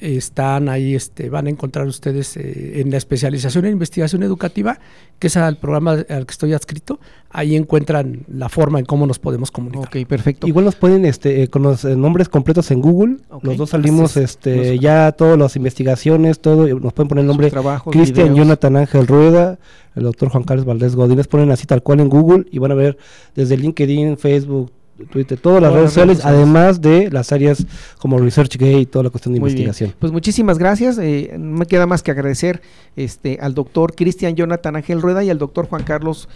están ahí, este, van a encontrar ustedes eh, en la especialización en investigación educativa, que es el programa al que estoy adscrito, ahí encuentran la forma en cómo nos podemos comunicar. Ok, perfecto. Igual nos pueden este, eh, con los eh, nombres completos en Google. Los dos salimos es. este, ya todas las investigaciones, todo. Nos pueden poner el nombre Cristian. Jonathan Ángel Rueda, el doctor Juan Carlos Valdés Godínez. Ponen así tal cual en Google y van a ver desde LinkedIn, Facebook, Twitter, todas las redes sociales, redes sociales. además de las áreas como ResearchGate y toda la cuestión de Muy bien. investigación. Pues muchísimas gracias. eh, no me queda más que agradecer este, al doctor Cristian Jonathan Ángel Rueda y al doctor Juan Carlos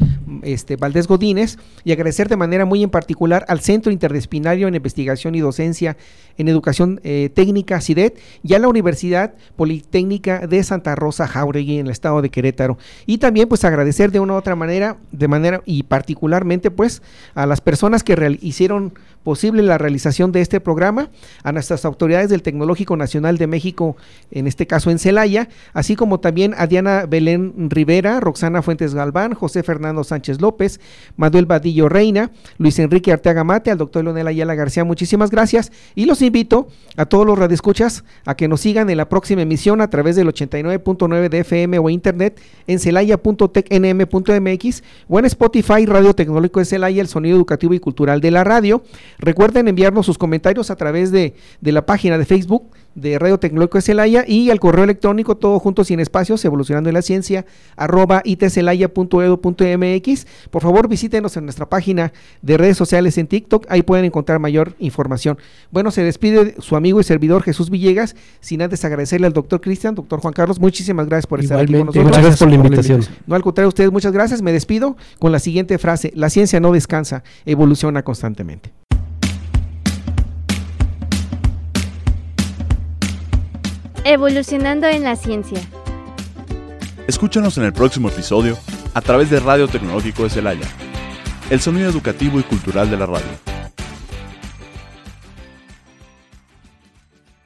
este, Valdés Godínez y agradecer de manera muy en particular al Centro Interdisciplinario en Investigación y Docencia en Educación eh, Técnica, CIDET, y a la Universidad Politécnica de Santa Rosa Jauregui en el estado de Querétaro. Y también pues agradecer de una u otra manera, de manera y particularmente pues a las personas que real- hicieron posible la realización de este programa, a nuestras autoridades del Tecnológico Nacional de México, en este caso en Celaya, así como también a Diana Belén Rivera, Roxana Fuentes Galván, José Fernando Sánchez López, Manuel Vadillo Reina, Luis Enrique Arteaga Mate, al doctor Leonel Ayala García, muchísimas gracias y los invito a todos los radioescuchas a que nos sigan en la próxima emisión a través del 89.9 de FM o internet en celaya.tecnm.mx o en Spotify Radio Tecnológico de Celaya, el sonido educativo y cultural de la radio. Recuerden enviarnos sus comentarios a través de, de la página de Facebook de Radio Tecnológico de Celaya y al correo electrónico todo junto sin espacios evolucionando en la ciencia arroba itcelaya.edu.mx por favor visítenos en nuestra página de redes sociales en TikTok ahí pueden encontrar mayor información bueno se despide su amigo y servidor Jesús Villegas sin antes agradecerle al doctor Cristian doctor Juan Carlos muchísimas gracias por estar aquí con nosotros Muchas gracias por la invitación. no, al contrario, a ustedes muchas gracias. Me despido con la siguiente frase. La ciencia no descansa, evoluciona constantemente. Evolucionando en la ciencia. Escúchanos en el próximo episodio a través de Radio Tecnológico de Celaya, el sonido educativo y cultural de la radio.